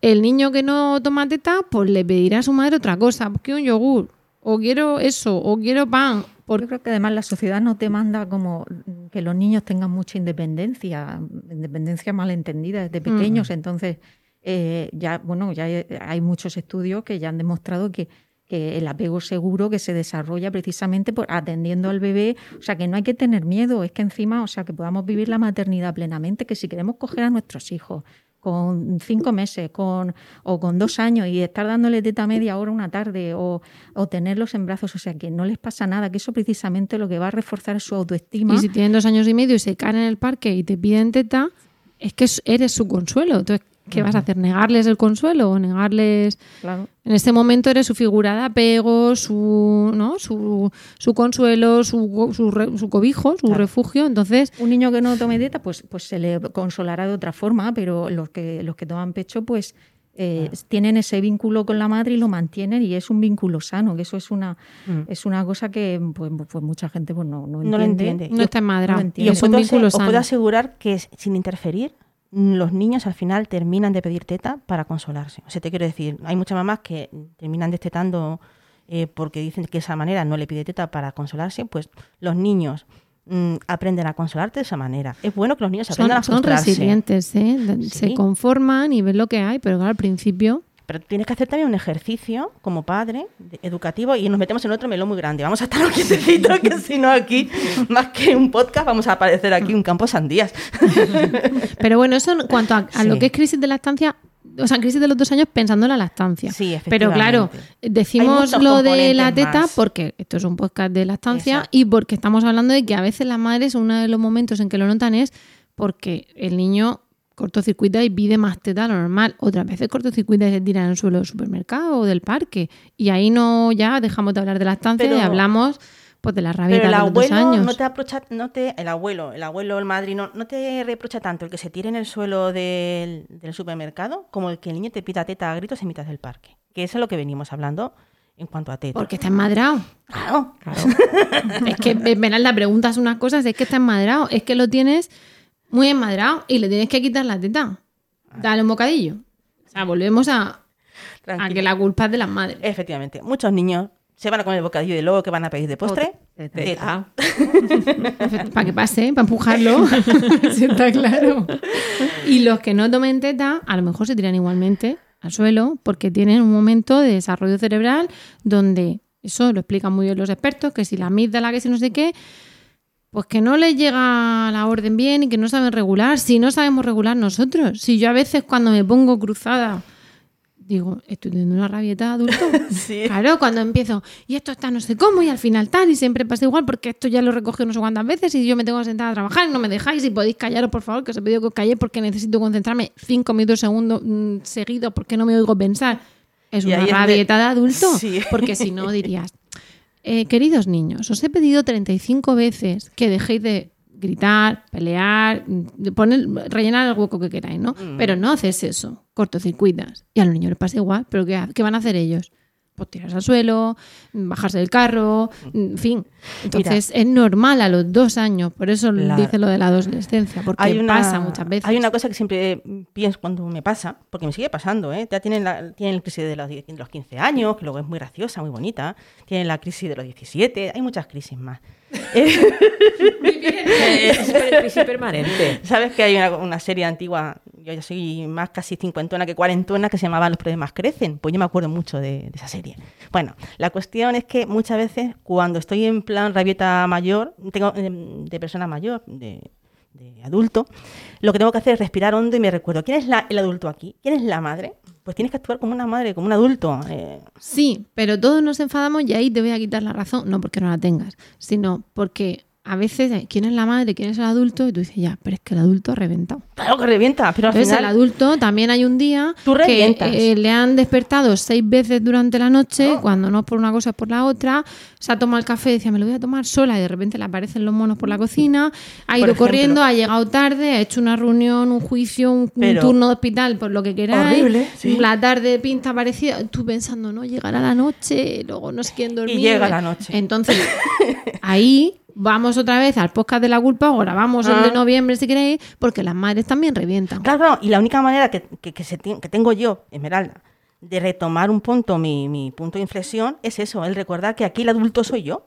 El niño que no toma teta, pues le pedirá a su madre otra cosa, pues quiero un yogur, o quiero eso, o quiero pan. Yo creo que además la sociedad no te manda como que los niños tengan mucha independencia, independencia malentendida desde pequeños. Entonces, eh, ya, bueno, ya hay, hay muchos estudios que ya han demostrado que, que el apego seguro que se desarrolla precisamente por atendiendo al bebé, o sea que no hay que tener miedo, es que encima, o sea que podamos vivir la maternidad plenamente, que si queremos coger a nuestros hijos con cinco meses con, o con dos años y estar dándole teta media hora una tarde o, o tenerlos en brazos, o sea que no les pasa nada, que eso precisamente lo que va a reforzar su autoestima. Y si tienen dos años y medio y se caen en el parque y te piden teta, es que eres su consuelo. Entonces, ¿qué vas a hacer? ¿Negarles el consuelo o negarles...? Claro. En este momento eres su figura de apego, su, ¿no? su, su consuelo, su, su, re- su cobijo, su Claro. refugio. Entonces, Un niño que no tome dieta, pues, pues se le consolará de otra forma, pero los que, los que toman pecho, pues eh, tienen ese vínculo con la madre y lo mantienen y es un vínculo sano, que eso es una, es una cosa que pues, pues mucha gente pues, no, no entiende. No lo entiende. no está enmadrado. no Y entiende. os es un puedo, vínculo os puedo sano. asegurar que sin interferir, mm, los niños al final terminan de pedir teta para consolarse. O sea, te quiero decir, hay muchas mamás que terminan destetando eh, porque dicen que esa manera no le pide teta para consolarse, pues los niños mm, aprenden a consolarte de esa manera. Es bueno que los niños aprendan son, a son frustrarse. resilientes, ¿eh? Se conforman y ven lo que hay, pero claro, al principio... Pero tienes que hacer también un ejercicio como padre de- educativo y nos metemos en otro melón muy grande. Vamos a estar un quietecitos, (laughs) que si no aquí, más que un podcast, vamos a aparecer aquí un campo sandías. (laughs) Pero bueno, eso en cuanto a, a lo que es crisis de lactancia, o sea, crisis de los dos años pensando en la lactancia. Sí, Pero claro, efectivamente. Decimos lo de la teta más. porque esto es un podcast de lactancia Exacto. y porque estamos hablando de que a veces las madres, uno de los momentos en que lo notan es porque el niño cortocircuita y pide más teta lo normal. Otras veces cortocircuita y se tira en el suelo del supermercado o del parque. Y ahí no ya dejamos de hablar de lactancia Pero- y hablamos Pues de la el de los abuelo años. no te aprocha, no te, el abuelo, el abuelo, el madrino, no te reprocha tanto el que se tire en el suelo del, del supermercado como el que el niño te pida teta a gritos en mitad del parque. Que eso es lo que venimos hablando en cuanto a teta. Porque está enmadrado. Claro. es que, Esmeralda, preguntas unas cosas, es que está enmadrado, es que lo tienes muy enmadrado y le tienes que quitar la teta. Dale un bocadillo. O sea, volvemos a, a que la culpa es de las madres. Efectivamente, muchos niños se van a comer el bocadillo y luego que van a pedir de postre, teta. (laughs) para que pase, para empujarlo. (laughs) Sí, está claro. Y los que no tomen teta, a lo mejor se tiran igualmente al suelo porque tienen un momento de desarrollo cerebral donde, eso lo explican muy bien los expertos, que si la amígdala, que si no sé qué, pues que no les llega la orden bien y que no saben regular. Si no sabemos regular nosotros. Si yo a veces cuando me pongo cruzada digo, estoy teniendo una rabieta de adulto. (laughs) Claro, cuando empiezo, y esto está no sé cómo, y al final tal, y siempre pasa igual, porque esto ya lo recogido no sé cuántas veces, y yo me tengo que sentar a trabajar, y no me dejáis, y podéis callaros, por favor, que os he pedido que os calléis porque necesito concentrarme cinco minutos segundo, mm, seguidos, porque no me oigo pensar. Es Y una es de- rabieta de adulto, (laughs) Sí. porque si no dirías, eh, queridos niños, os he pedido 35 veces que dejéis de gritar, pelear, poner, rellenar el hueco que queráis, ¿no? Mm. Pero no haces eso, cortocircuitas. Y a los niños les pasa igual, pero ¿qué, qué van a hacer ellos? Pues tirarse al suelo, bajarse del carro, en fin. Entonces es normal a los dos años, por eso La- dice lo de la adolescencia, porque Hay una, pasa muchas veces. Hay una cosa que siempre pienso cuando me pasa, porque me sigue pasando, ¿eh? Ya tienen la, tienen la crisis de los, de los 15 años, que luego es muy graciosa, muy bonita. Tienen la crisis de los 17, hay muchas crisis más. Permanente. (laughs) ¿Sabes que hay una, serie antigua, yo ya soy más casi cincuentona que cuarentona, que se llamaba Los problemas crecen? Pues yo me acuerdo mucho de, de esa serie. Bueno, la cuestión es que muchas veces cuando estoy en plan rabieta mayor, tengo em, de persona mayor, de, de adulto, lo que tengo que hacer es respirar hondo y me recuerdo, ¿quién es la- el adulto aquí? ¿Quién es la madre? Pues tienes que actuar como una madre, como un adulto. eh, Sí, pero todos nos enfadamos y ahí te voy a quitar la razón, no porque no la tengas, sino porque a veces, eh, ¿quién es la madre? ¿Quién es el adulto? Y tú dices, ya, pero es que el adulto ha reventado. claro que revienta, pero al Entonces, final... el adulto también hay un día Tú que eh, le han despertado seis veces durante la noche, cuando no es por una cosa es por la otra, se ha tomado el café y decía, me lo voy a tomar sola, y de repente le aparecen los monos por la cocina, ha ido corriendo, ha llegado tarde, ha hecho una reunión, un juicio, un, turno de hospital, por lo que queráis. Horrible, sí. La tarde pinta parecida, tú pensando, no, llegará la noche, luego no se quieren dormir. llega la noche. Entonces, ahí vamos otra vez al podcast de la culpa, o grabamos el Ah. de noviembre si queréis, porque las madres también revientan. Claro, y la única manera que, que- que se que tengo yo, Esmeralda, de retomar un punto, mi, mi punto de inflexión, es eso, el recordar que aquí el adulto soy yo.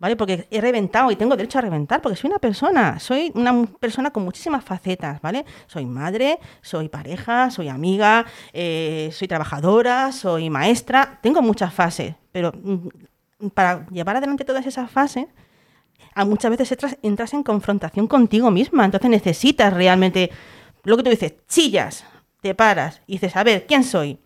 ¿Vale? Porque he reventado y tengo derecho a reventar, porque soy una persona, soy una persona con muchísimas facetas, ¿vale? Soy madre, soy pareja, soy amiga, eh, soy trabajadora, soy maestra, tengo muchas fases, pero mm, para llevar adelante todas esas fases, a muchas veces entras, en confrontación contigo misma, entonces necesitas realmente, lo que tú dices, chillas, te paras y dices, a ver, ¿quién soy?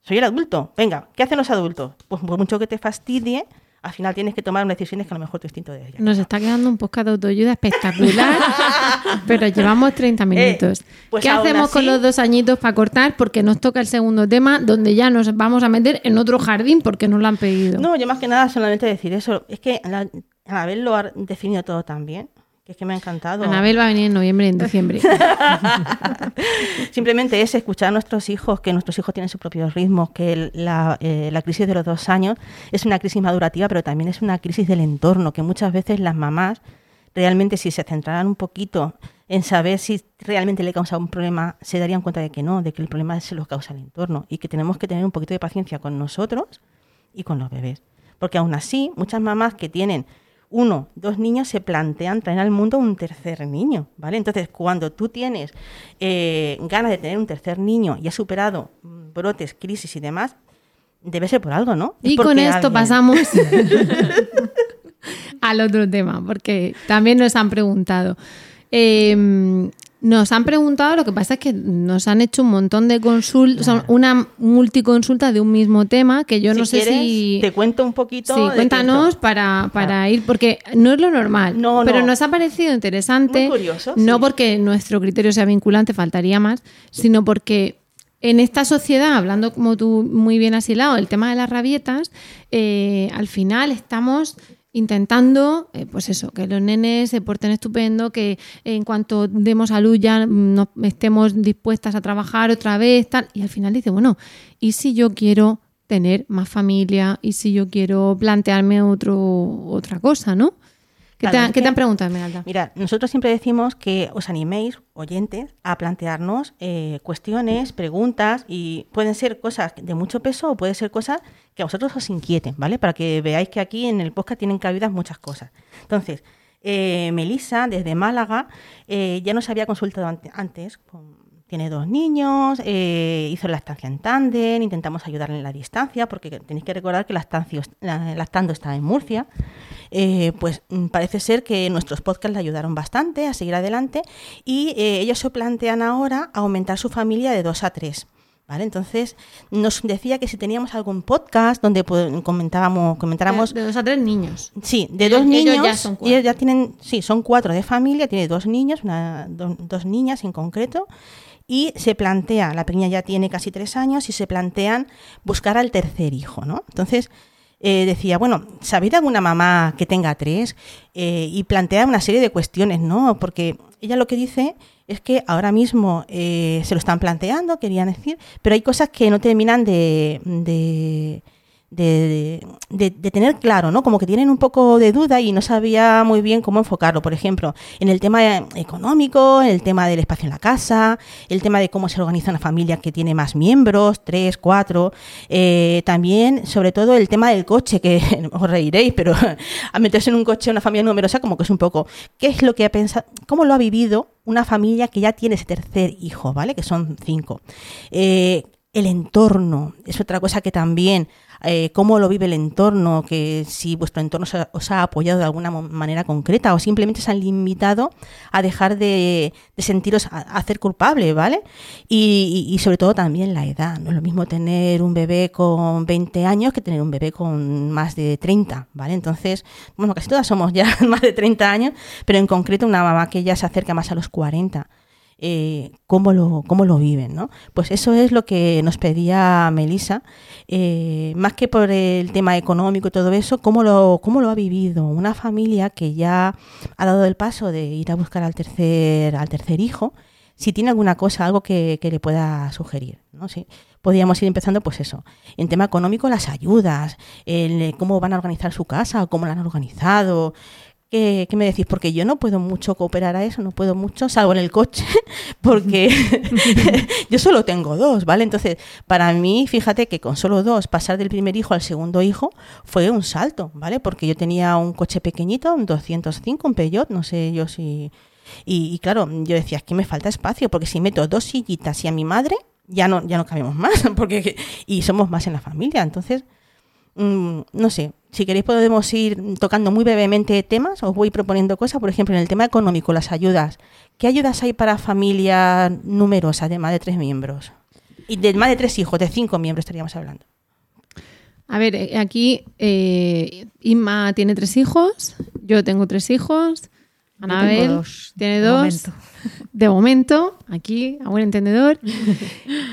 Soy el adulto, venga, ¿qué hacen los adultos? Pues mucho que te fastidie, al final tienes que tomar unas decisiones que a lo mejor tu instinto de ella. Nos está quedando un podcast de autoayuda espectacular, (laughs) pero llevamos 30 minutos. pues ¿Qué hacemos con los dos añidos para cortar? Porque nos toca el segundo tema, donde ya nos vamos a meter en otro jardín porque nos lo han pedido. No, yo más que nada solamente decir eso. Es que al, haberlo definido todo tan bien, que es que me ha encantado. Anabel va a venir en noviembre y en diciembre. (laughs) Simplemente es escuchar a nuestros hijos, que nuestros hijos tienen sus propios ritmos, que el- la, eh, la crisis de los dos años es una crisis madurativa, pero también es una crisis del entorno, que muchas veces las mamás realmente si se centraran un poquito en saber si realmente le causa un problema, se darían cuenta de que no, de que el problema se lo causa el entorno y que tenemos que tener un poquito de paciencia con nosotros y con los bebés. Porque aún así, muchas mamás que tienen uno, dos niños se plantean traer al mundo un tercer niño, ¿vale? Entonces, cuando tú tienes eh, ganas de tener un tercer niño y has superado mm, brotes, crisis y demás, debe ser por algo, ¿no? Es Y con esto alguien- pasamos (laughs) al otro tema, porque también nos han preguntado. Eh, nos han preguntado, lo que pasa es que nos han hecho un montón de consultas, una multiconsulta de un mismo tema, que yo Si no sé quieres, si... Te cuento un poquito. Sí, cuéntanos para, para ir, porque no es lo normal, No, pero no. nos ha parecido interesante, Muy curioso, no sí. porque nuestro criterio sea vinculante, faltaría más, sino porque en esta sociedad, hablando como tú muy bien has hilado, el tema de las rabietas, eh, al final estamos intentando, eh, pues eso, que los nenes se porten estupendo, que en cuanto demos a luz ya mm, no estemos dispuestas a trabajar otra vez, tal. Y al final dice, bueno, ¿y si yo quiero tener más familia? ¿Y si yo quiero plantearme otro, otra cosa, no? ¿Qué, Claro, te, han- es qué te que- han preguntado, Esmeralda? Mira, nosotros siempre decimos que os animéis, oyentes, a plantearnos eh, cuestiones, preguntas, y pueden ser cosas de mucho peso o pueden ser cosas que a vosotros os inquieten, ¿vale? Para que veáis que aquí en el podcast tienen cabidas muchas cosas. Entonces, eh, Melissa, desde Málaga, eh, ya nos había consultado ante- antes, con- tiene dos niños, eh, hizo la estancia en tándem, intentamos ayudarle en la distancia, porque tenéis que recordar que la estancia, la, lactando está en Murcia. Eh, pues mm, parece ser que nuestros podcasts le ayudaron bastante a seguir adelante y eh, ellos se plantean ahora aumentar su familia de dos a tres. ¿Vale? Entonces nos decía que si teníamos algún podcast donde pues, comentábamos, comentáramos De, de dos a tres niños. Sí, de Ellos- dos ellos niños. ya son cuatro. ellos ya tienen, sí, son cuatro de familia, tiene dos niños, una, do- dos niñas en concreto, y se plantea, la pequeña ya tiene casi tres años, y se plantean buscar al tercer hijo, ¿no? Entonces eh, decía, bueno, ¿sabéis alguna mamá que tenga tres? Eh, y plantea una serie de cuestiones, ¿no? Porque ella lo que dice es que ahora mismo eh, se lo están planteando, querían decir, pero hay cosas que no terminan de de, tener claro, ¿no? Como que tienen un poco de duda y no sabía muy bien cómo enfocarlo. Por ejemplo, en el tema económico, en el tema del espacio en la casa, el tema de cómo se organiza una familia que tiene más miembros, tres, cuatro. eh, también, sobre todo, el tema del coche, que (laughs) os reiréis, pero (laughs) a meterse en un coche una familia numerosa, como que es un poco, ¿qué es lo que ha pensado, cómo lo ha vivido una familia que ya tiene ese tercer hijo, ¿vale? Que son cinco. Eh, el entorno es otra cosa que también eh, cómo lo vive el entorno, que si vuestro entorno os ha, apoyado de alguna manera concreta o simplemente se han limitado a dejar de, de sentiros a, a hacer culpable, ¿vale? Y, y- y sobre todo también la edad. No es lo mismo tener un bebé con 20 años que tener un bebé con más de 30, ¿vale? Entonces, bueno, casi todas somos ya (laughs) más de 30 años, pero en concreto una mamá que ya se acerca más a los 40 eh, cómo, lo, cómo lo viven, ¿no? Pues eso es lo que nos pedía Melissa, eh, más que por el tema económico y todo eso, cómo lo, cómo lo ha vivido una familia que ya ha dado el paso de ir a buscar al tercer, al tercer hijo, si tiene alguna cosa, algo que, que le pueda sugerir, ¿no? Sí. Podríamos ir empezando, pues eso, en tema económico, las ayudas, el, cómo van a organizar su casa, o cómo la han organizado, ¿Qué, qué me decís? Porque yo no puedo mucho cooperar a eso, no puedo mucho, salvo en el coche, (laughs) porque (laughs) (laughs) yo solo tengo dos, ¿vale? Entonces, para mí, fíjate que con solo dos, pasar del primer hijo al segundo hijo fue un salto, ¿vale? Porque yo tenía un coche pequeñito, un 205, un Peugeot, no sé yo si... Y, y claro, yo decía, es que me falta espacio, porque si meto dos sillitas y a mi madre, ya no, ya no cabemos más, porque y somos más en la familia, entonces... Mm, no sé, si queréis podemos ir tocando muy brevemente temas, os voy proponiendo cosas, por ejemplo, en el tema económico, las ayudas. ¿Qué ayudas hay para familias numerosas de más de tres miembros? Y de más de tres hijos, de cinco miembros estaríamos hablando. A ver, eh, aquí eh, Inma tiene tres hijos, yo tengo tres hijos, Anabel dos, tiene de dos. momento. De momento, aquí, a buen entendedor.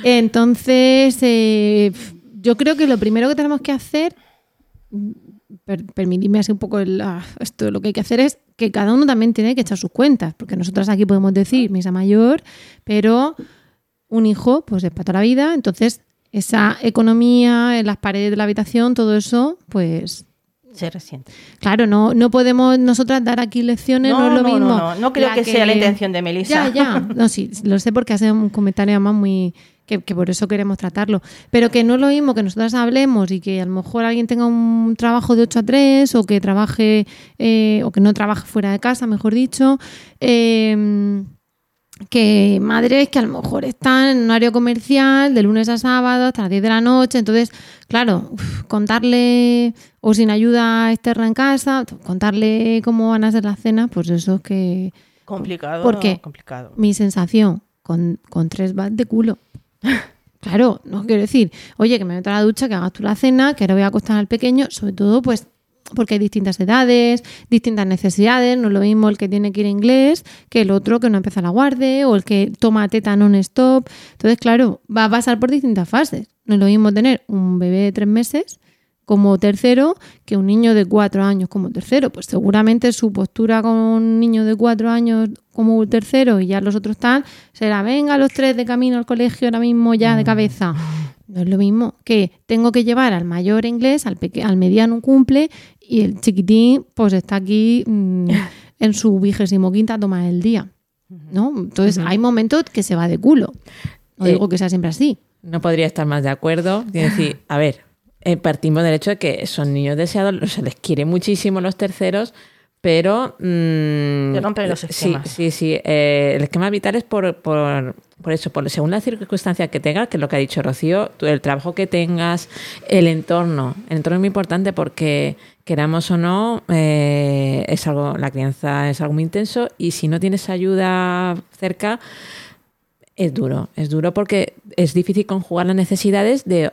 Entonces, eh, yo creo que lo primero que tenemos que hacer, per- permitidme así un poco el, ah, esto lo que hay que hacer es que cada uno también tiene que echar sus cuentas, porque nosotras aquí podemos decir misa mayor, pero un hijo pues es para toda la vida, entonces esa economía en las paredes de la habitación, todo eso, pues Se resiente. claro, no, no podemos nosotras dar aquí lecciones, no, No, es lo no, mismo. no, no, no creo que sea la intención de Melissa. Ya, ya, no, sí, lo sé porque hace un comentario además muy que, que por eso queremos tratarlo, pero que no es lo mismo que nosotras hablemos y que a lo mejor alguien tenga un trabajo de 8 a 3 o que trabaje eh, o que no trabaje fuera de casa, mejor dicho, eh, que madres que a lo mejor están en un horario comercial de lunes a sábado hasta las 10 de la noche, entonces, claro, uf, contarle o sin ayuda externa en casa, contarle cómo van a ser las cenas, pues eso es que... Complicado. Porque complicado. mi sensación con, con tres vas de culo. (laughs) Claro, no quiero decir, oye, que me meto a la ducha, que hagas tú la cena, que ahora voy a acostar al pequeño, sobre todo, pues, porque hay distintas edades, distintas necesidades, no es lo mismo el que tiene que ir a inglés que el otro que no empieza la guardia o el que toma teta non-stop. Entonces, claro, va a pasar por distintas fases. No es lo mismo tener un bebé de tres meses como tercero que un niño de cuatro años como tercero. Pues seguramente su postura con un niño de cuatro años como tercero y ya los otros están, será, venga los tres de camino al colegio ahora mismo ya de cabeza. No es lo mismo que tengo que llevar al mayor inglés, al, peque- al mediano cumple y el chiquitín pues está aquí mm, (laughs) en su vigésimo quinta toma del día. ¿no? Entonces hay momentos que se va de culo. No Eh, digo que sea siempre así. No podría estar más de acuerdo. Quiero decir, a ver, eh, partimos del hecho de que son niños deseados, se les quiere muchísimo los terceros, pero... mm, rompen los sí, esquemas. Sí, sí. eh, el esquema vital es por, por, por eso, por, según la circunstancia que tengas, que es lo que ha dicho Rocío, tú, el trabajo que tengas, el entorno. El entorno es muy importante porque, queramos o no, eh, es algo, la crianza es algo muy intenso y si no tienes ayuda cerca, es duro, es duro porque es difícil conjugar las necesidades de,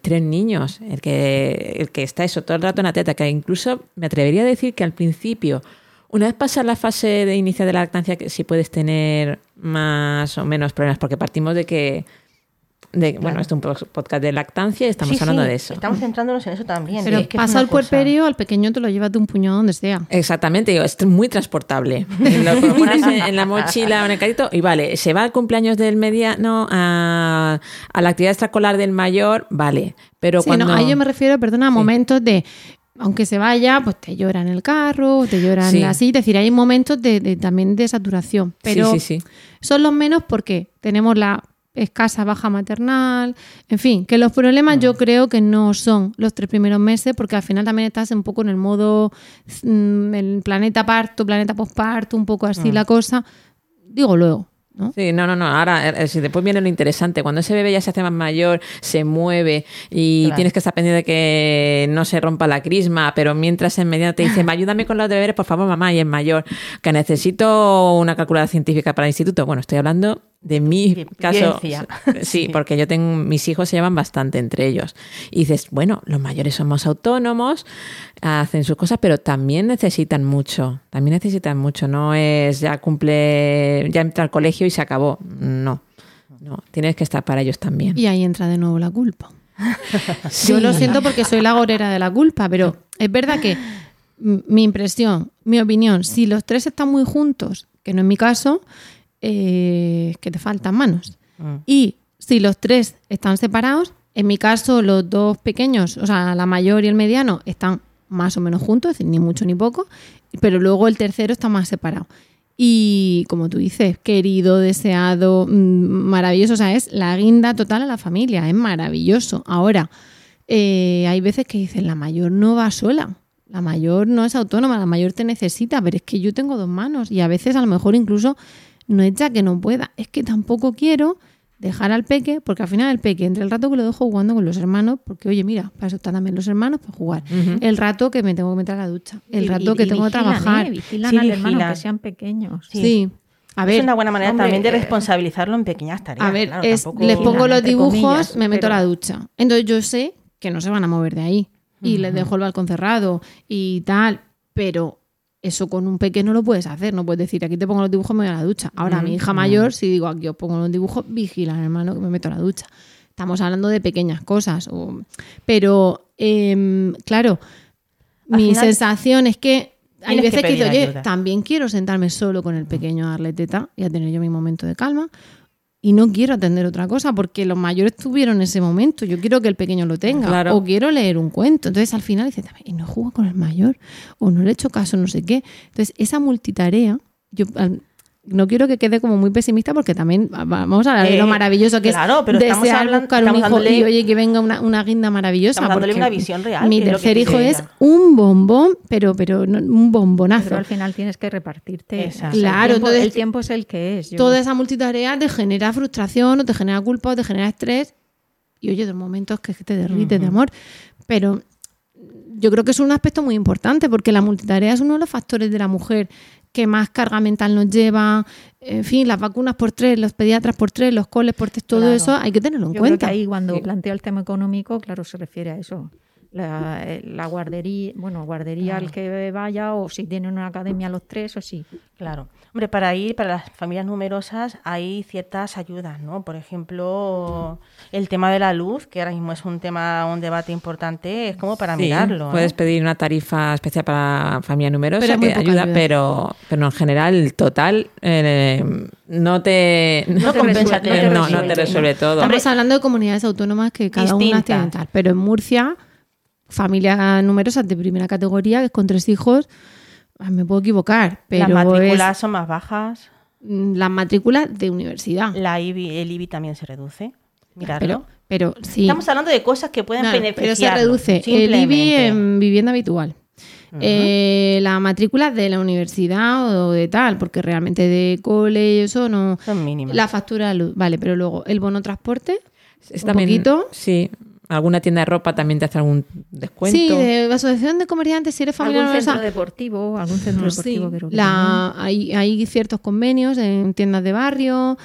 tres niños. El que, el que está eso todo el rato en la teta, que incluso me atrevería a decir que al principio, una vez pasa la fase de inicio de la lactancia, que sí puedes tener más o menos problemas, porque partimos de que, de, bueno, esto es un po- podcast de lactancia y estamos Sí, hablando sí, de eso. Estamos centrándonos en eso también. Pero es que pasa el cosa- puerperio, al pequeño te lo llevas de un puñado donde sea. Exactamente, digo, es muy transportable. (laughs) Lo pones en, en la (laughs) mochila o en el carrito y vale, se va al cumpleaños del mediano, a, a la actividad extraescolar del mayor, vale. Pero Sí, cuando... no, ahí yo me refiero, perdona, a momentos de, aunque se vaya, pues te llora en el carro, te llora Sí. en así, es decir, hay momentos de, de- también de saturación, pero sí, sí, sí. son los menos porque tenemos la escasa baja maternal, en fin, que los problemas yo creo que no son los tres primeros meses porque al final también estás un poco en el modo mm, el planeta parto, planeta posparto, un poco así la cosa, digo luego, ¿no? Sí, no, no, no. Ahora, eh, si después viene lo interesante. Cuando ese bebé ya se hace más mayor, se mueve y Claro. tienes que estar pendiente de que no se rompa la crisma, pero mientras en medio te dice, ayúdame con los deberes, por favor, mamá, y es mayor, que necesito una calculadora científica para el instituto. Bueno, estoy hablando de mi caso. (laughs) Sí, Sí. porque yo tengo, mis hijos se llevan bastante entre ellos. Y dices, bueno, los mayores somos autónomos, hacen sus cosas, pero también necesitan mucho. También necesitan mucho. No es ya cumple, ya entra al colegio y se acabó. No. No, tienes que estar para ellos también. Y ahí entra de nuevo la culpa. Sí. (laughs) Yo lo siento porque soy la gorera de la culpa, pero es verdad que mi impresión, mi opinión, si los tres están muy juntos, que no es mi caso, eh, que te faltan manos. Mm. Y si los tres están separados, en mi caso los dos pequeños, o sea, la mayor y el mediano, están más o menos juntos, es decir, ni mucho ni poco, pero luego el tercero está más separado. Y como tú dices, querido, deseado, mm, maravilloso, o sea, es la guinda total a la familia, es maravilloso. Ahora, eh, hay veces que dicen, la mayor no va sola, la mayor no es autónoma, la mayor te necesita, pero es que yo tengo dos manos y a veces a lo mejor incluso no es ya que no pueda, es que tampoco quiero dejar al peque, porque al final el peque, entre el rato que lo dejo jugando con los hermanos, porque oye, mira, para eso están también los hermanos, para jugar, el rato que me tengo que meter a la ducha, el Y- rato y- que y tengo que vigilan, trabajar. ¿eh? Vigilan Sí, al hermano, que sean pequeños. Sí. Sí. A ver, es una buena manera hombre, también de eh, responsabilizarlo en pequeñas tareas. A ver, claro, es, tampoco- les pongo los dibujos, comillas, me meto a la ducha. Entonces yo sé que no se van a mover de ahí. Y les dejo el balcón cerrado y tal. Pero eso con un pequeño no lo puedes hacer. No puedes decir, aquí te pongo los dibujos, me voy a la ducha. Ahora, mi hija mayor, si digo, aquí os pongo los dibujos, vigila, hermano, que me meto a la ducha. Estamos hablando de pequeñas cosas. o- Pero, em, claro, Al Mi final, sensación es que hay que veces que, digo, oye, ayuda". también quiero sentarme solo con el pequeño a darle teta y a tener yo mi momento de calma. Y no quiero atender otra cosa porque los mayores tuvieron ese momento. Yo quiero que el pequeño lo tenga. Claro. O quiero leer un cuento. Entonces al final dices, y no juego con el mayor. O no le he hecho caso, no sé qué. Entonces esa multitarea, yo no quiero que quede como muy pesimista porque también va- vamos a hablar de Eh, lo maravilloso que claro, es pero estamos desear hablando- buscar un hijo y dándole- oye que venga una, una guinda maravillosa. Estamos dándole porque una visión real, Mi tercer hijo es un bombón, pero, pero no- un bombonazo. Pero al final tienes que repartirte. Exacto. Claro, el tiempo, entonces- el tiempo es el que es. Yo- Toda esa multitarea te genera frustración o te genera culpa o te genera estrés. Y oye, de momentos que te derrites de amor. Pero yo creo que es un aspecto muy importante porque la multitarea es uno de los factores de la mujer que más carga mental nos lleva. En fin, las vacunas por tres, los pediatras por tres, los coles por tres, todo Claro. eso hay que tenerlo en Yo creo cuenta. que ahí cuando Sí. plantea el tema económico, claro, se refiere a eso. La, eh, la guardería, bueno, guardería al que vaya o si tiene una academia los tres o sí. Claro. Hombre, para ir, para las familias numerosas hay ciertas ayudas, ¿no? Por ejemplo, el tema de la luz, que ahora mismo es un tema, un debate importante, es como para Sí, mirarlo. ¿eh? Puedes pedir una tarifa especial para familia numerosa Pero que poca ayuda, ayuda. pero, pero en general, total eh, no te. No te compensa, resuelve- te no, no resuelve, te resuelve ¿no? todo. Estamos hablando de comunidades autónomas que cada una tiene tal. Pero en Murcia, familias numerosas de primera categoría, que es con tres hijos, ah, me puedo equivocar, pero Las matrículas es son más bajas, mm, las matrículas de universidad. la IBI, el IBI también se reduce. Mirarlo. Pero, pero sí. Estamos hablando de cosas que pueden Claro, beneficiar. pero se reduce el IBI en vivienda habitual. Eh, la matrícula de la universidad o de tal, porque realmente de cole y eso no. Son mínimas. La factura de luz, vale, pero luego el bono transporte, Es un también- poquito. Sí. Alguna tienda de ropa también te hace algún descuento. Sí, de asociación de comerciantes, si eres familiar Algún centro deportivo, algún centro Sí, deportivo creo que la- hay, hay ciertos convenios en tiendas de barrio.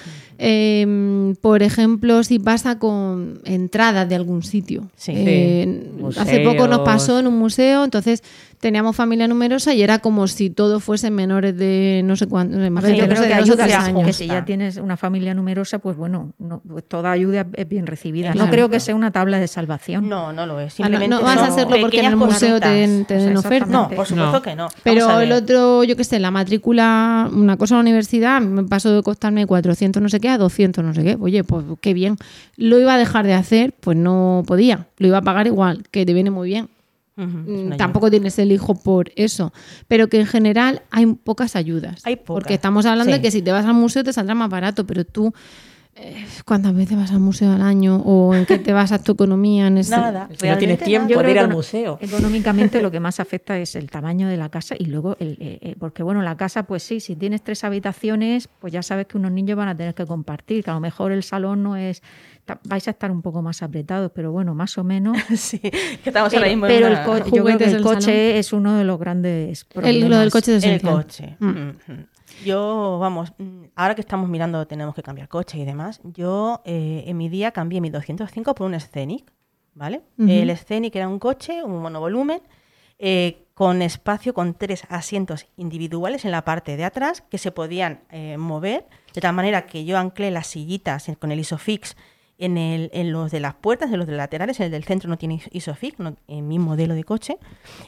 Eh, por ejemplo, si pasa con entradas de algún sitio. Sí. Eh, Sí. hace poco nos pasó en un museo, entonces teníamos familia numerosa y era como si todos fuesen menores de no sé cuántos, Sí, de yo no creo sé, que ayuda, años. que si ya tienes una familia numerosa, pues bueno, no, pues toda ayuda es bien recibida. Claro. No creo que sea una tabla de salvación. No, no lo es. Ah, no- no vas a hacerlo porque en el museo te te den O sea, oferta. No, por supuesto No. que no. A Pero el otro, yo qué sé, la matrícula, una cosa en la universidad, a me pasó de costarme 400 no sé qué a 200 no sé qué. Oye, pues qué bien. Lo iba a dejar de hacer, pues no podía. Lo iba a pagar igual, que te viene muy bien. Mm, ayuda. Tampoco tienes el hijo por eso. Pero que en general hay pocas ayudas. Hay pocas, Porque estamos hablando sí. de que si te vas al museo te saldrá más barato, pero tú... eh, ¿Cuántas veces vas al museo al año? ¿O en qué te basas tu economía? En ese... Nada. Si no tienes tiempo nada. De ir al museo. Económicamente lo que más afecta es el tamaño de la casa y luego, el, eh, eh, porque bueno, la casa, pues sí, si tienes tres habitaciones, pues ya sabes que unos niños van a tener que compartir, que a lo mejor el salón no es, vais a estar un poco más apretados, pero bueno, más o menos. (laughs) Sí, que estamos Pero, ahora mismo en pero el una- co- yo creo que el coche salón. es uno de los grandes El- problemas. lo del coche es el coche. Mm. Ujú. Yo, vamos, mm, ahora que estamos mirando, tenemos que cambiar coche y demás. Yo eh, en mi día cambié mi 205 por un Scenic, ¿vale? El Scenic era un coche, un monovolumen, eh, con espacio, con tres asientos individuales en la parte de atrás que se podían eh, mover, de tal manera que yo anclé las sillitas con el ISOFIX en, el, en los de las puertas, en los de laterales, el del centro no tiene ISOFIX, no- en mi modelo de coche,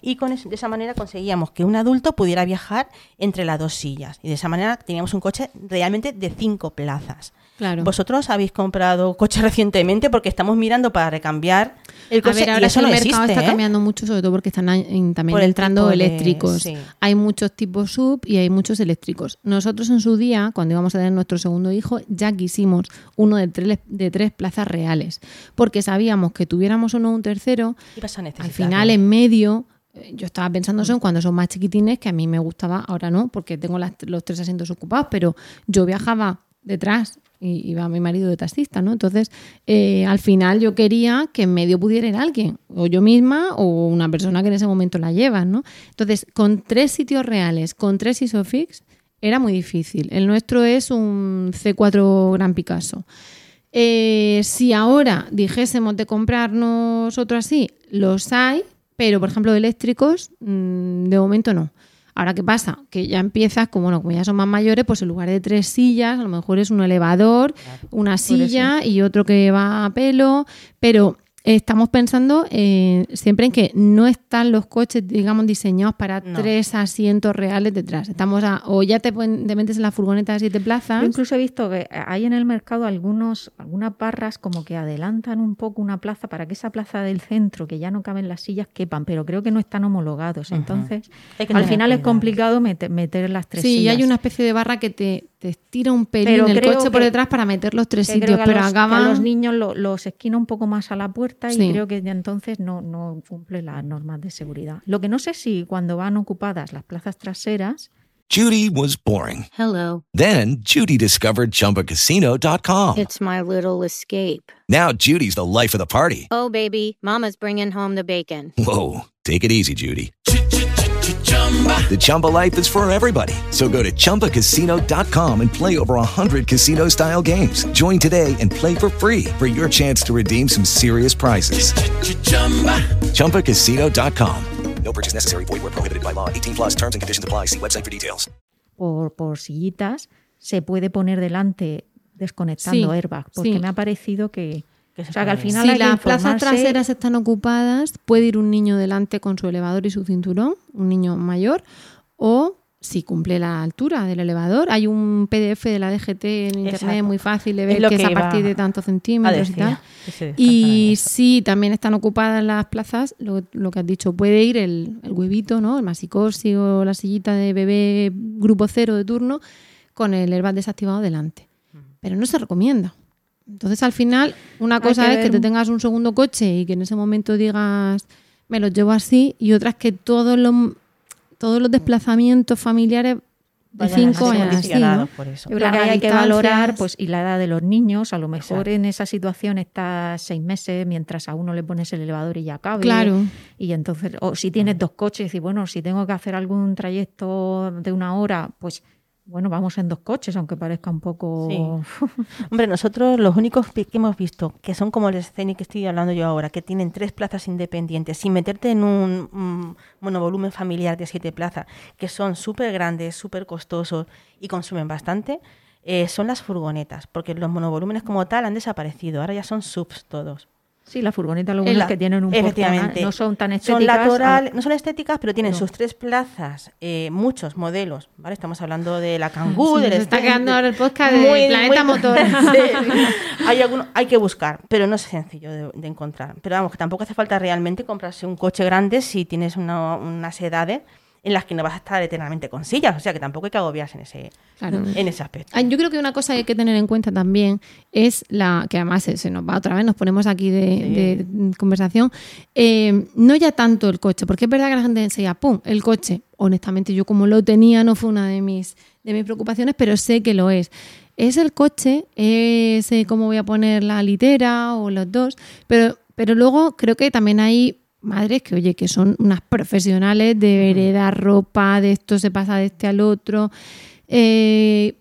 y con de esa manera conseguíamos que un adulto pudiera viajar entre las dos sillas, y de esa manera teníamos un coche realmente de cinco plazas. Claro. ¿Vosotros habéis comprado coche recientemente? Porque estamos mirando para recambiar el A coche ver, y ahora eso que el no mercado existe, está ¿eh? cambiando mucho, sobre todo porque están a- en- también Por el entrando de- eléctricos. sí. Hay muchos tipos sub y hay muchos eléctricos. Nosotros en su día, cuando íbamos a tener nuestro segundo hijo, ya quisimos uno de tres, de tres plazas reales, porque sabíamos que tuviéramos uno un tercero, a al final en medio... eh, Yo estaba pensando eso en cuando son más chiquitines, que a mí me gustaba, ahora no, porque tengo las- los tres asientos ocupados, pero yo viajaba detrás y iba mi marido de taxista, ¿no? Entonces, eh, al final yo quería que en medio pudiera ir alguien, o yo misma o una persona que en ese momento la lleva, ¿no? Entonces, con tres sitios reales, con tres ISOFIX, era muy difícil. El nuestro es un C4 Gran Picasso. Eh, si ahora dijésemos de comprarnos otro así, los hay, pero por ejemplo eléctricos, mm, de momento no. Ahora, ¿qué pasa? Que ya empiezas, como, bueno, como ya son más mayores, pues en lugar de tres sillas, a lo mejor es un elevador, una silla y otro que va a pelo, pero estamos pensando eh, siempre en que no están los coches, digamos, diseñados para No. tres asientos reales detrás. Estamos a, o ya te, te metes en la furgoneta de siete plazas. Yo incluso he visto que hay en el mercado algunos, algunas barras como que adelantan un poco una plaza para que esa plaza del centro, que ya no caben las sillas, quepan, pero creo que no están homologados. Entonces, al final es complicado meter, meter las tres Sí, y sillas. hay una especie de barra que te, te estira un pelín Pero el coche por que- detrás para meter los tres Que creo sitios, pero los, que acaba... a los niños lo- los esquina un poco más a la puerta Sí. y creo que entonces no, no cumple las normas de seguridad. Lo que no sé si cuando van ocupadas las plazas traseras Judy was boring. Hello. Then Judy discovered ChumbaCasino.com. It's my little escape. Now Judy's the life of the party. Oh, baby, Mama's bringing home the bacon. Whoa, take it easy, Judy. The Chumba life is for everybody. So go to ChumbaCasino.com and play over 100 casino style games. Join today and play for free for your chance to redeem some serious prizes. ChumbaCasino.com. No purchase necessary. Void where prohibited by law. 18 plus terms and conditions apply. See website for details. por, por sillitas se puede poner delante desconectando Sí, airbag, porque sí. me ha parecido que, Que se o sea, que al puede. final si las plazas traseras están ocupadas, puede ir un niño delante con su elevador y su cinturón, un niño mayor, o si cumple la altura del elevador. Hay un PDF de la DGT en internet Exacto. muy fácil de Es ver lo que es a partir de tantos centímetros y tal. Y si también están ocupadas las plazas, lo, lo que has dicho, puede ir el, el huevito, ¿no? El masicosi o la sillita de bebé grupo cero de turno con el airbag desactivado delante. Pero no se recomienda. Entonces, al final, una cosa que es que te tengas un segundo coche y que en ese momento digas, me los llevo así, y otra es que todos los, todos los desplazamientos familiares de cinco así así, ¿no? por eso. Yo creo Largas que hay que valorar pues y la edad de los niños. A lo mejor Exacto. en esa situación está seis meses mientras a uno le pones el elevador y ya cabe. Claro. Y entonces, o si tienes dos coches y bueno, si tengo que hacer algún trayecto de una hora, pues bueno, vamos en dos coches, aunque parezca un poco. (laughs) Hombre, nosotros los únicos que hemos visto, que son como el Scenic que estoy hablando yo ahora, que tienen tres plazas independientes, sin meterte en un monovolumen familiar de siete plazas, que son súper grandes, súper costosos y consumen bastante, eh, son las furgonetas, porque los monovolúmenes como tal han desaparecido, ahora ya son subs todos. Sí, la furgoneta lo En bueno la- es que tienen un portal, no son tan Son estéticas. lateral, ah, no son estéticas, pero tienen No. sus tres plazas, eh, muchos modelos, ¿vale? Estamos hablando de la (laughs) Kangoo, Sí, del está quedando ahora el podcast de muy- Planeta muy- Motor. (laughs) Sí. (laughs) hay, alguno- hay que buscar, pero no es sencillo de, de encontrar. Pero vamos, que tampoco hace falta realmente comprarse un coche grande si tienes una- unas edades en las que no vas a estar eternamente con sillas. O sea, que tampoco hay que agobiarse en ese, Claro. en ese aspecto. Yo creo que una cosa que hay que tener en cuenta también es la que además se, nos va otra vez, nos ponemos aquí de, Sí. de, conversación, eh, no ya tanto el coche, porque es verdad que la gente enseguida, ¡pum!, el coche. Honestamente, yo como lo tenía no fue una de mis, de mis preocupaciones, pero sé que lo es. Es el coche, es eh, cómo voy a poner la litera o los dos, pero, pero luego creo que también hay madres que, oye, que son unas profesionales de heredar ropa, de esto se pasa de este al otro. Eh,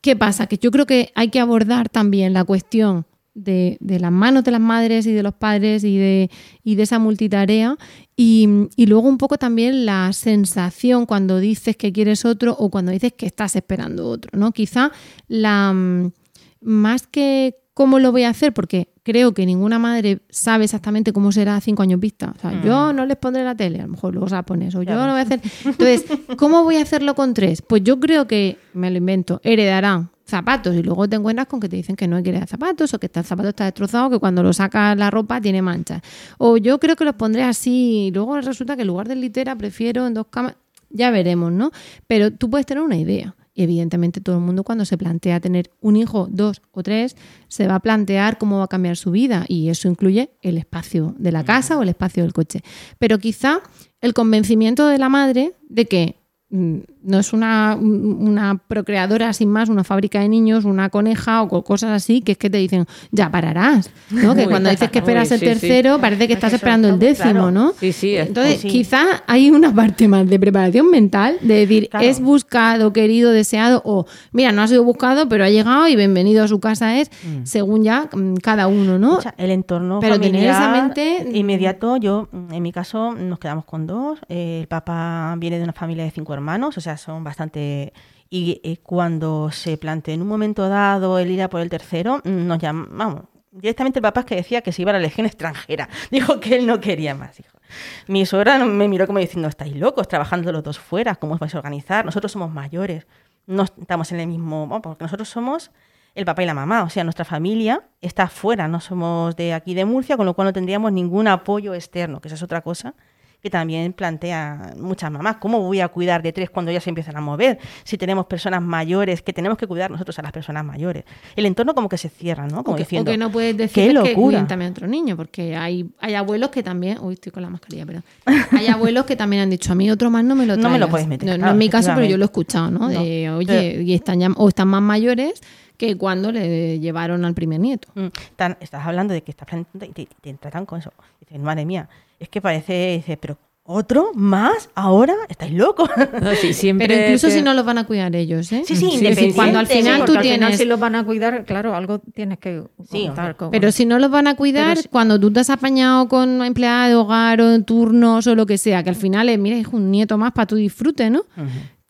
¿Qué pasa? Que yo creo que hay que abordar también la cuestión de, de las manos de las madres y de los padres y de, y de esa multitarea y, y luego un poco también la sensación cuando dices que quieres otro o cuando dices que estás esperando otro, ¿no? Quizá la mm, más que cómo lo voy a hacer, porque creo que ninguna madre sabe exactamente cómo será a cinco años vista. O sea, Mm. yo no les pondré la tele, a lo mejor luego se la pones, o yo no voy a hacer. Entonces, ¿cómo voy a hacerlo con tres? Pues yo creo que, me lo invento, heredarán zapatos y luego te encuentras con que te dicen que no heredar zapatos o que el zapato está destrozado, que cuando lo sacas la ropa tiene manchas. O yo creo que los pondré así y luego resulta que en lugar de litera prefiero en dos camas. Ya veremos, ¿no? Pero tú puedes tener una idea. Y evidentemente todo el mundo cuando se plantea tener un hijo, dos o tres, se va a plantear cómo va a cambiar su vida y eso incluye el espacio de la casa o el espacio del coche. Pero quizá el convencimiento de la madre de que mm, no es una, una procreadora sin más, una fábrica de niños, una coneja o co- cosas así, que es que te dicen, ya pararás, ¿no? Que Uy, cuando dices que esperas uy, el sí. tercero, parece que Es estás que esperando el décimo, claro. ¿no? Sí, sí. es- Entonces, Sí. quizá hay una parte más de preparación mental, de decir, Claro. es buscado, querido, deseado, o mira, no ha sido buscado, pero ha llegado y bienvenido a su casa es, según ya mm, cada uno, ¿no? El entorno Pero tener familiar esa mente, mm, inmediato, yo mm, en mi caso nos quedamos con dos. Eh, el papá viene de una familia de cinco hermanos, o sea, son bastante... Y eh, cuando se planteó en un momento dado el ir a por el tercero, nos llam- vamos, directamente el papá es que decía que se iba a la legión extranjera. (laughs) Dijo que él no quería más. Dijo. Mi suegra me miró como diciendo, estáis locos, trabajando los dos fuera, ¿cómo os vais a organizar? Nosotros somos mayores, no estamos en el mismo... bueno, porque nosotros somos el papá y la mamá, o sea, nuestra familia está fuera, no somos de aquí de Murcia, con lo cual no tendríamos ningún apoyo externo, que esa es otra cosa que también plantea muchas mamás. ¿Cómo voy a cuidar de tres cuando ya se empiezan a mover? Si tenemos personas mayores, que tenemos que cuidar nosotros a las personas mayores. El entorno como que se cierra, ¿no? Como o, que, diciendo, o que no puedes decir ¡qué que cuiden también a otro niño, porque hay, hay abuelos que también... Uy, estoy con la mascarilla, pero... (laughs) Hay abuelos que también han dicho, a mí otro más no me lo No me lo traigas". puedes meter, No, no claro, en mi caso, pero yo lo he escuchado, ¿no? De, No. oye, Pero- y están ya, o están más mayores que cuando le llevaron al primer nieto. Mm, tan- estás hablando de que estás planteando y te, te tratan con eso. Dices, madre mía, es que parece, dices, pero ¿otro más ahora? ¿Estáis locos? (laughs) No, sí, siempre Pero incluso si no los van a cuidar ellos, ¿eh? Sí, sí, Sí, independiente. Cuando al final tú al final tienes... si los van a cuidar, claro, algo tienes que Sí, contar con- Pero si no los van a cuidar, si- cuando tú te has apañado con empleada de hogar o en turnos o lo que sea, que al final es, mira, es un nieto más para tu disfrute, ¿no?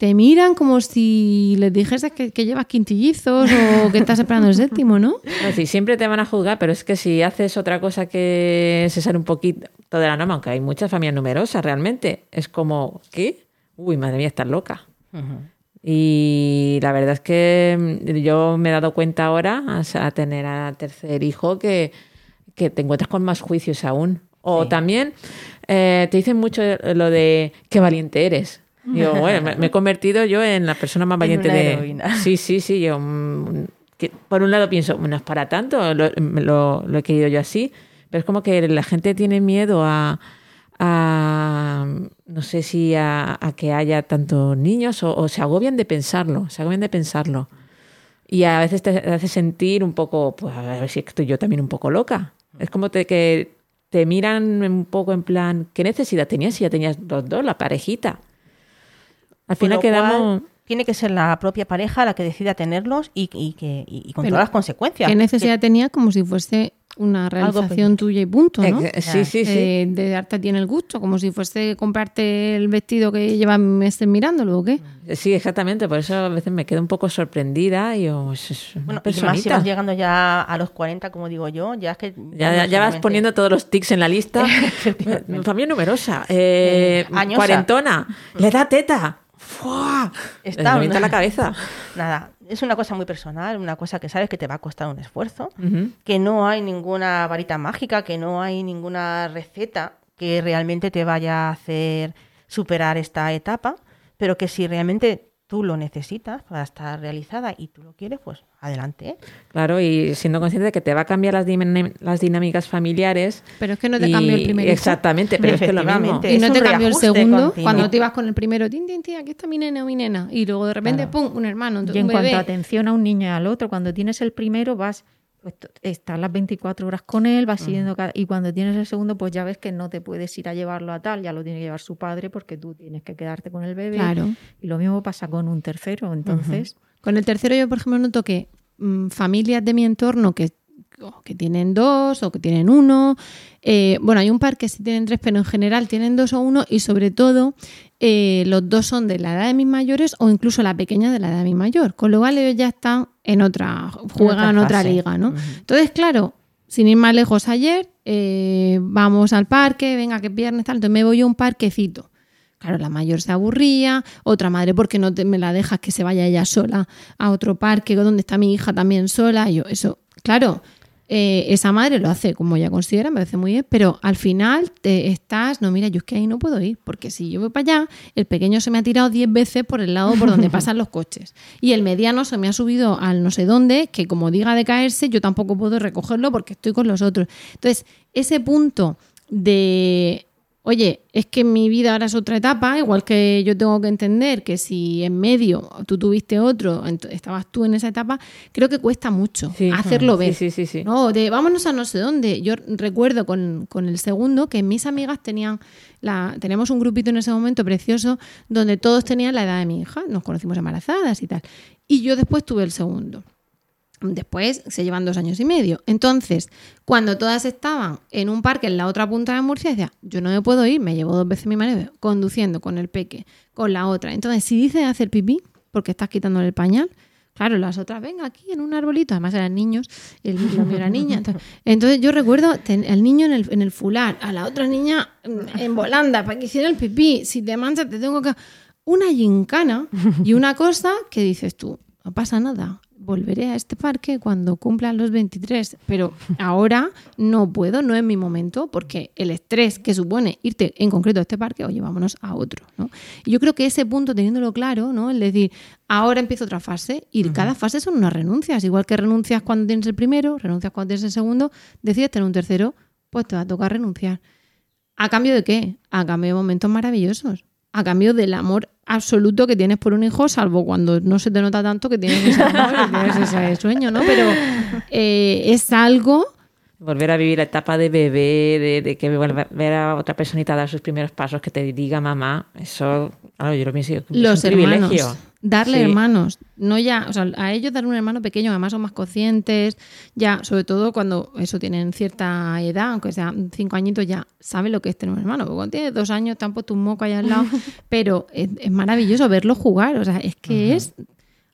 Te miran como si les dijeses que, que llevas quintillizos o que estás esperando el séptimo, ¿no? No, sí, siempre te van a juzgar, pero es que si haces otra cosa que se sale un poquito de la norma, aunque hay muchas familias numerosas realmente, es como, ¿qué? Uy, madre mía, estás loca. Y la verdad es que mm, yo me he dado cuenta ahora, a, a tener al tercer hijo, que, que te encuentras con más juicios aún. O también eh, te dicen mucho lo de qué valiente eres. Digo, bueno, me, me he convertido yo en la persona más En valiente de. heroína. (laughs) Sí, sí, sí. Yo, mm, que por un lado pienso, no es para tanto, lo, lo- lo he querido yo así, pero es como que la gente tiene miedo a, a, no sé si a, a que haya tantos niños o, o se agobian de pensarlo, se agobian de pensarlo. Y a veces te hace sentir un poco, pues a ver si estoy yo también un poco loca. Es como te- que te miran un poco en plan, ¿qué necesidad tenías si ya tenías los dos, la parejita? Al final quedamos... cual, tiene que ser la propia pareja la que decida tenerlos y, y que, y, y con Pero, todas las consecuencias. ¿Qué necesidad tenía como si fuese una realización tuya y punto, ¿no? Eh, sí, sí, sí. Eh, de darte a ti en el gusto, como si fuese comprarte el vestido que llevas meses mirándolo o qué. Sí, exactamente. Por eso a veces me quedo un poco sorprendida y pues, es una Bueno, y más si personita. vas llegando ya a los 40, como digo yo, ya es que... Ya, ya- ya vas poniendo todos los tics en la lista. (laughs) Familia numerosa, eh, Eh, añosa. cuarentona, le da teta. ¡Fua! Está- revienta la cabeza. (laughs) Nada, es una cosa muy personal, una cosa que sabes que te va a costar un esfuerzo, que no hay ninguna varita mágica, que no hay ninguna receta que realmente te vaya a hacer superar esta etapa, pero que si realmente tú lo necesitas para estar realizada y tú lo quieres, pues adelante. ¿eh? Claro, y siendo consciente de que te va a cambiar las, dinámicas familiares. Pero es que no te y- cambió el primer hijo. Exactamente, pero es que es lo mismo. Y no te cambió el segundo continuo. cuando te ibas con el primero, tin, tin, tin, aquí está mi nena o mi nena. Y luego de repente, Claro. pum, un hermano, Y en cuanto a atención a un niño y al otro, cuando tienes el primero vas, pues, estás las 24 horas con él, vas siguiendo cada- y cuando tienes el segundo, pues ya ves que no te puedes ir a llevarlo a tal, ya lo tiene que llevar su padre porque tú tienes que quedarte con el bebé. Claro. Y lo mismo pasa con un tercero, entonces... Con el tercero yo, por ejemplo, noto que mm, familias de mi entorno que, que tienen dos o que tienen uno, eh, bueno, hay un par que sí tienen tres, pero en general tienen dos o uno y sobre todo eh, los dos son de la edad de mis mayores o incluso la pequeña de la edad de mi mayor, con lo cual ellos ya están en otra, juegan en otra liga, ¿no? Entonces, claro, sin ir más lejos ayer, eh, vamos al parque, venga, que viernes tal, entonces me voy a un parquecito. Claro, la mayor se aburría, otra madre, porque no te, me la dejas que se vaya ella sola a otro parque donde está mi hija también sola? Y yo, eso, claro, eh, esa madre lo hace como ella considera, me parece muy bien, pero al final te estás, no, mira, yo es que ahí no puedo ir, porque si yo voy para allá, el pequeño se me ha tirado 10 veces por el lado por donde (laughs) pasan los coches. Y el mediano se me ha subido al no sé dónde, que como diga de caerse, yo tampoco puedo recogerlo porque estoy con los otros. Entonces, ese punto de oye, es que mi vida ahora es otra etapa, igual que yo tengo que entender que si en medio tú tuviste otro, estabas tú en esa etapa, creo que cuesta mucho Sí. hacerlo Sí, ver. sí, sí, sí. No, de vámonos a no sé dónde. Yo recuerdo con, con el segundo que mis amigas tenían, la, teníamos un grupito en ese momento precioso donde todos tenían la edad de mi hija, nos conocimos embarazadas y tal. Y yo después tuve el segundo. Después se llevan dos años y medio. Entonces, cuando todas estaban en un parque en la otra punta de Murcia, decía, yo no me puedo ir, me llevo dos veces mi marido conduciendo con el peque, con la otra. Entonces, si dice hacer pipí, porque estás quitándole el pañal, Claro, las otras, venga, aquí en un arbolito, además eran niños, el mío era niña. Entonces, yo recuerdo el niño en el, en el fular, a la otra niña mm, en volanda para que hiciera el pipí. Si te manchas, te tengo que. Una gincana y una cosa que dices tú, no pasa nada. Volveré a este parque cuando cumplan los 23, pero ahora no puedo, no es mi momento, porque el estrés que supone irte en concreto a este parque, oye, vámonos a otro. ¿no? Y yo creo que ese punto, teniéndolo claro, ¿no? el decir, ahora empiezo otra fase, y cada fase son unas renuncias, igual que renuncias cuando tienes el primero, renuncias cuando tienes el segundo, decides tener un tercero, pues te va a tocar renunciar. ¿A cambio de qué? A cambio de momentos maravillosos. A cambio del amor absoluto que tienes por un hijo, salvo cuando no se te nota tanto que tienes ese amor y tienes ese sueño, ¿no? Pero eh, es algo Volver a vivir la etapa de bebé, de, de que vuelva- ver a otra personita dar sus primeros pasos, que te diga mamá, eso, claro, yo lo pienso, es los un hermanos. privilegio. Darle Sí. hermanos, no ya, o sea, a ellos dar un hermano pequeño, además son más conscientes, ya, sobre todo cuando eso tienen cierta edad, aunque sea cinco añitos, ya saben lo que es tener un hermano. Porque cuando tienes dos años te han puesto un moco ahí al lado, (laughs) pero es, es maravilloso verlo jugar, o sea, es que es.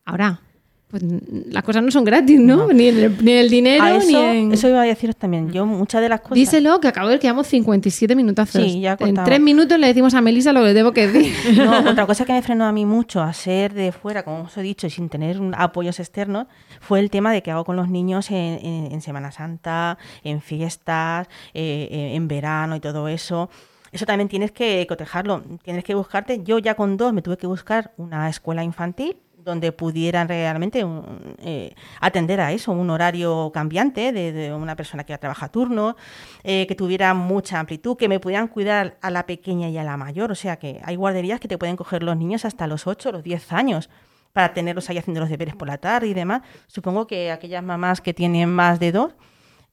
Ahora, pues las cosas no son gratis, ¿no? Ni, el, ni el dinero, A eso, ni en. eso iba a deciros también. Yo muchas de las cosas... Díselo, que acabo de ver que llevamos 57 minutazos. Sí, ya en tres minutos le decimos a Melissa lo que le debo que decir. (laughs) No, otra cosa que me frenó a mí mucho a ser de fuera, como os he dicho, y sin tener un- apoyos externos, fue el tema de qué hago con los niños en, en- en Semana Santa, en fiestas, eh, eh, en verano y todo eso. Eso también tienes que cotejarlo. Tienes que buscarte. Yo ya con dos me tuve que buscar una escuela infantil donde pudieran realmente eh, atender a eso, un horario cambiante de, una persona que trabaja turno, eh, que tuviera mucha amplitud, que me pudieran cuidar a la pequeña y a la mayor. O sea que hay guarderías que te pueden coger los niños hasta los 8 o los 10 años para tenerlos ahí haciendo los deberes por la tarde y demás. Supongo que aquellas mamás que tienen más de dos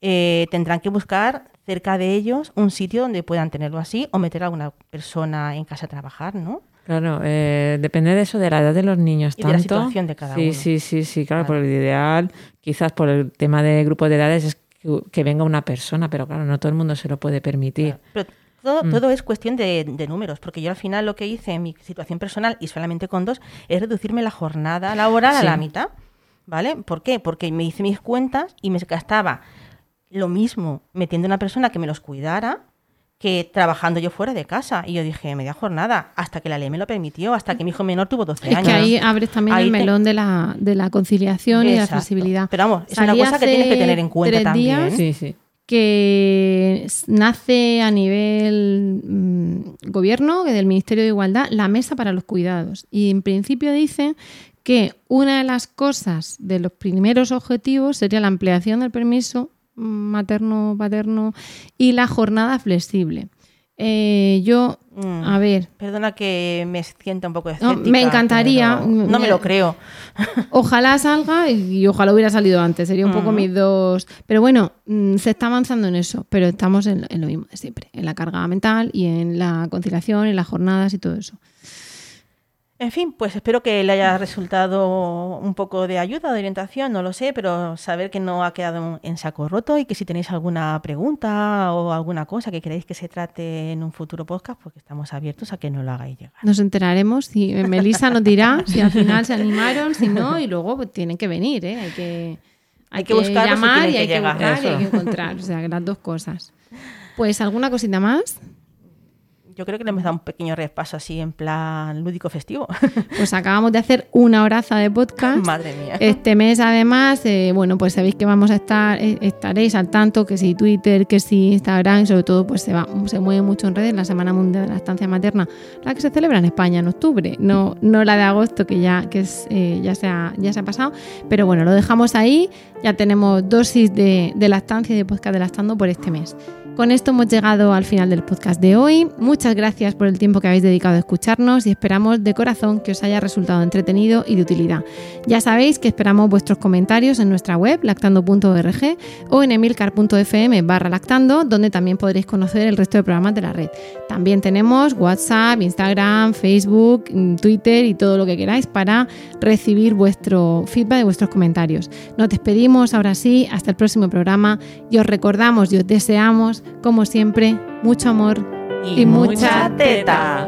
eh, tendrán que buscar cerca de ellos un sitio donde puedan tenerlo así o meter a alguna persona en casa a trabajar, ¿no? Claro, eh, depende de eso, de la edad de los niños. Y de la tanto. situación de cada sí, uno. Sí, sí, sí, claro, por el ideal, quizás por el tema de grupo de edades, es que, que venga una persona, pero claro, no todo el mundo se lo puede permitir. Pero todo, Mm. todo es cuestión de, de números, porque yo al final lo que hice en mi situación personal y solamente con dos es reducirme la jornada laboral a Sí. la mitad. ¿Vale? ¿Por qué? Porque me hice mis cuentas y me gastaba lo mismo metiendo una persona que me los cuidara que trabajando yo fuera de casa. Y yo dije, media jornada, hasta que la ley me lo permitió, hasta que mi hijo menor tuvo 12 Es años. que ahí abres también Ahí el te- melón de la, de la conciliación y de la flexibilidad. Pero vamos, es una cosa que tienes que tener en cuenta tres también. días Sí, sí. que nace a nivel mm, gobierno, que del Ministerio de Igualdad, la mesa para los cuidados. Y en principio dice que una de las cosas de los primeros objetivos sería la ampliación del permiso materno, paterno y la jornada flexible. Eh, yo, Mm, a ver, Perdona que me sienta un poco No, escéptica. me encantaría. No me lo creo. (laughs) Ojalá salga y ojalá hubiera salido antes. Sería un poco Ujú. mis dos. Pero bueno, mm, se está avanzando en eso. Pero estamos en, en lo mismo de siempre: en la carga mental y en la conciliación, en las jornadas y todo eso. En fin, pues espero que le haya resultado un poco de ayuda, de orientación, no lo sé, pero saber que no ha quedado en saco roto y que si tenéis alguna pregunta o alguna cosa que queréis que se trate en un futuro podcast, pues que estamos abiertos a que nos lo hagáis llegar. Nos enteraremos. Si (laughs) Melissa nos dirá si al final se animaron, si no, y luego pues, tienen que venir. ¿eh? Hay que, hay que y llamar y que hay que llegar. buscar y hay que encontrar. O sea, que las dos cosas. Pues alguna cosita más. Yo creo que le hemos dado un pequeño repaso así en plan lúdico festivo. (laughs) Pues acabamos de hacer una horaza de podcast. Madre mía. Este mes, además, eh, bueno, pues sabéis que vamos a estar, eh, estaréis al tanto, que si Twitter, que si Instagram, y sobre todo, pues se, va, se mueve mucho en redes la Semana Mundial de la Estancia Materna, la que se celebra en España en octubre, no, no la de agosto, que ya, que es, eh, ya, se ha, ya se ha pasado. Pero bueno, lo dejamos ahí, ya tenemos dosis de, de lactancia y de podcast de lactando por este mes. Con esto hemos llegado al final del podcast de hoy. Muchas gracias por el tiempo que habéis dedicado a escucharnos y esperamos de corazón que os haya resultado entretenido y de utilidad. Ya sabéis que esperamos vuestros comentarios en nuestra web lactando.org o en emilcar.fm barra lactando, donde también podréis conocer el resto de programas de la red. También tenemos WhatsApp, Instagram, Facebook, mm, Twitter y todo lo que queráis para recibir vuestro feedback y vuestros comentarios. Nos despedimos ahora sí, hasta el próximo programa y os recordamos y os deseamos, como siempre, mucho amor y, mucha teta.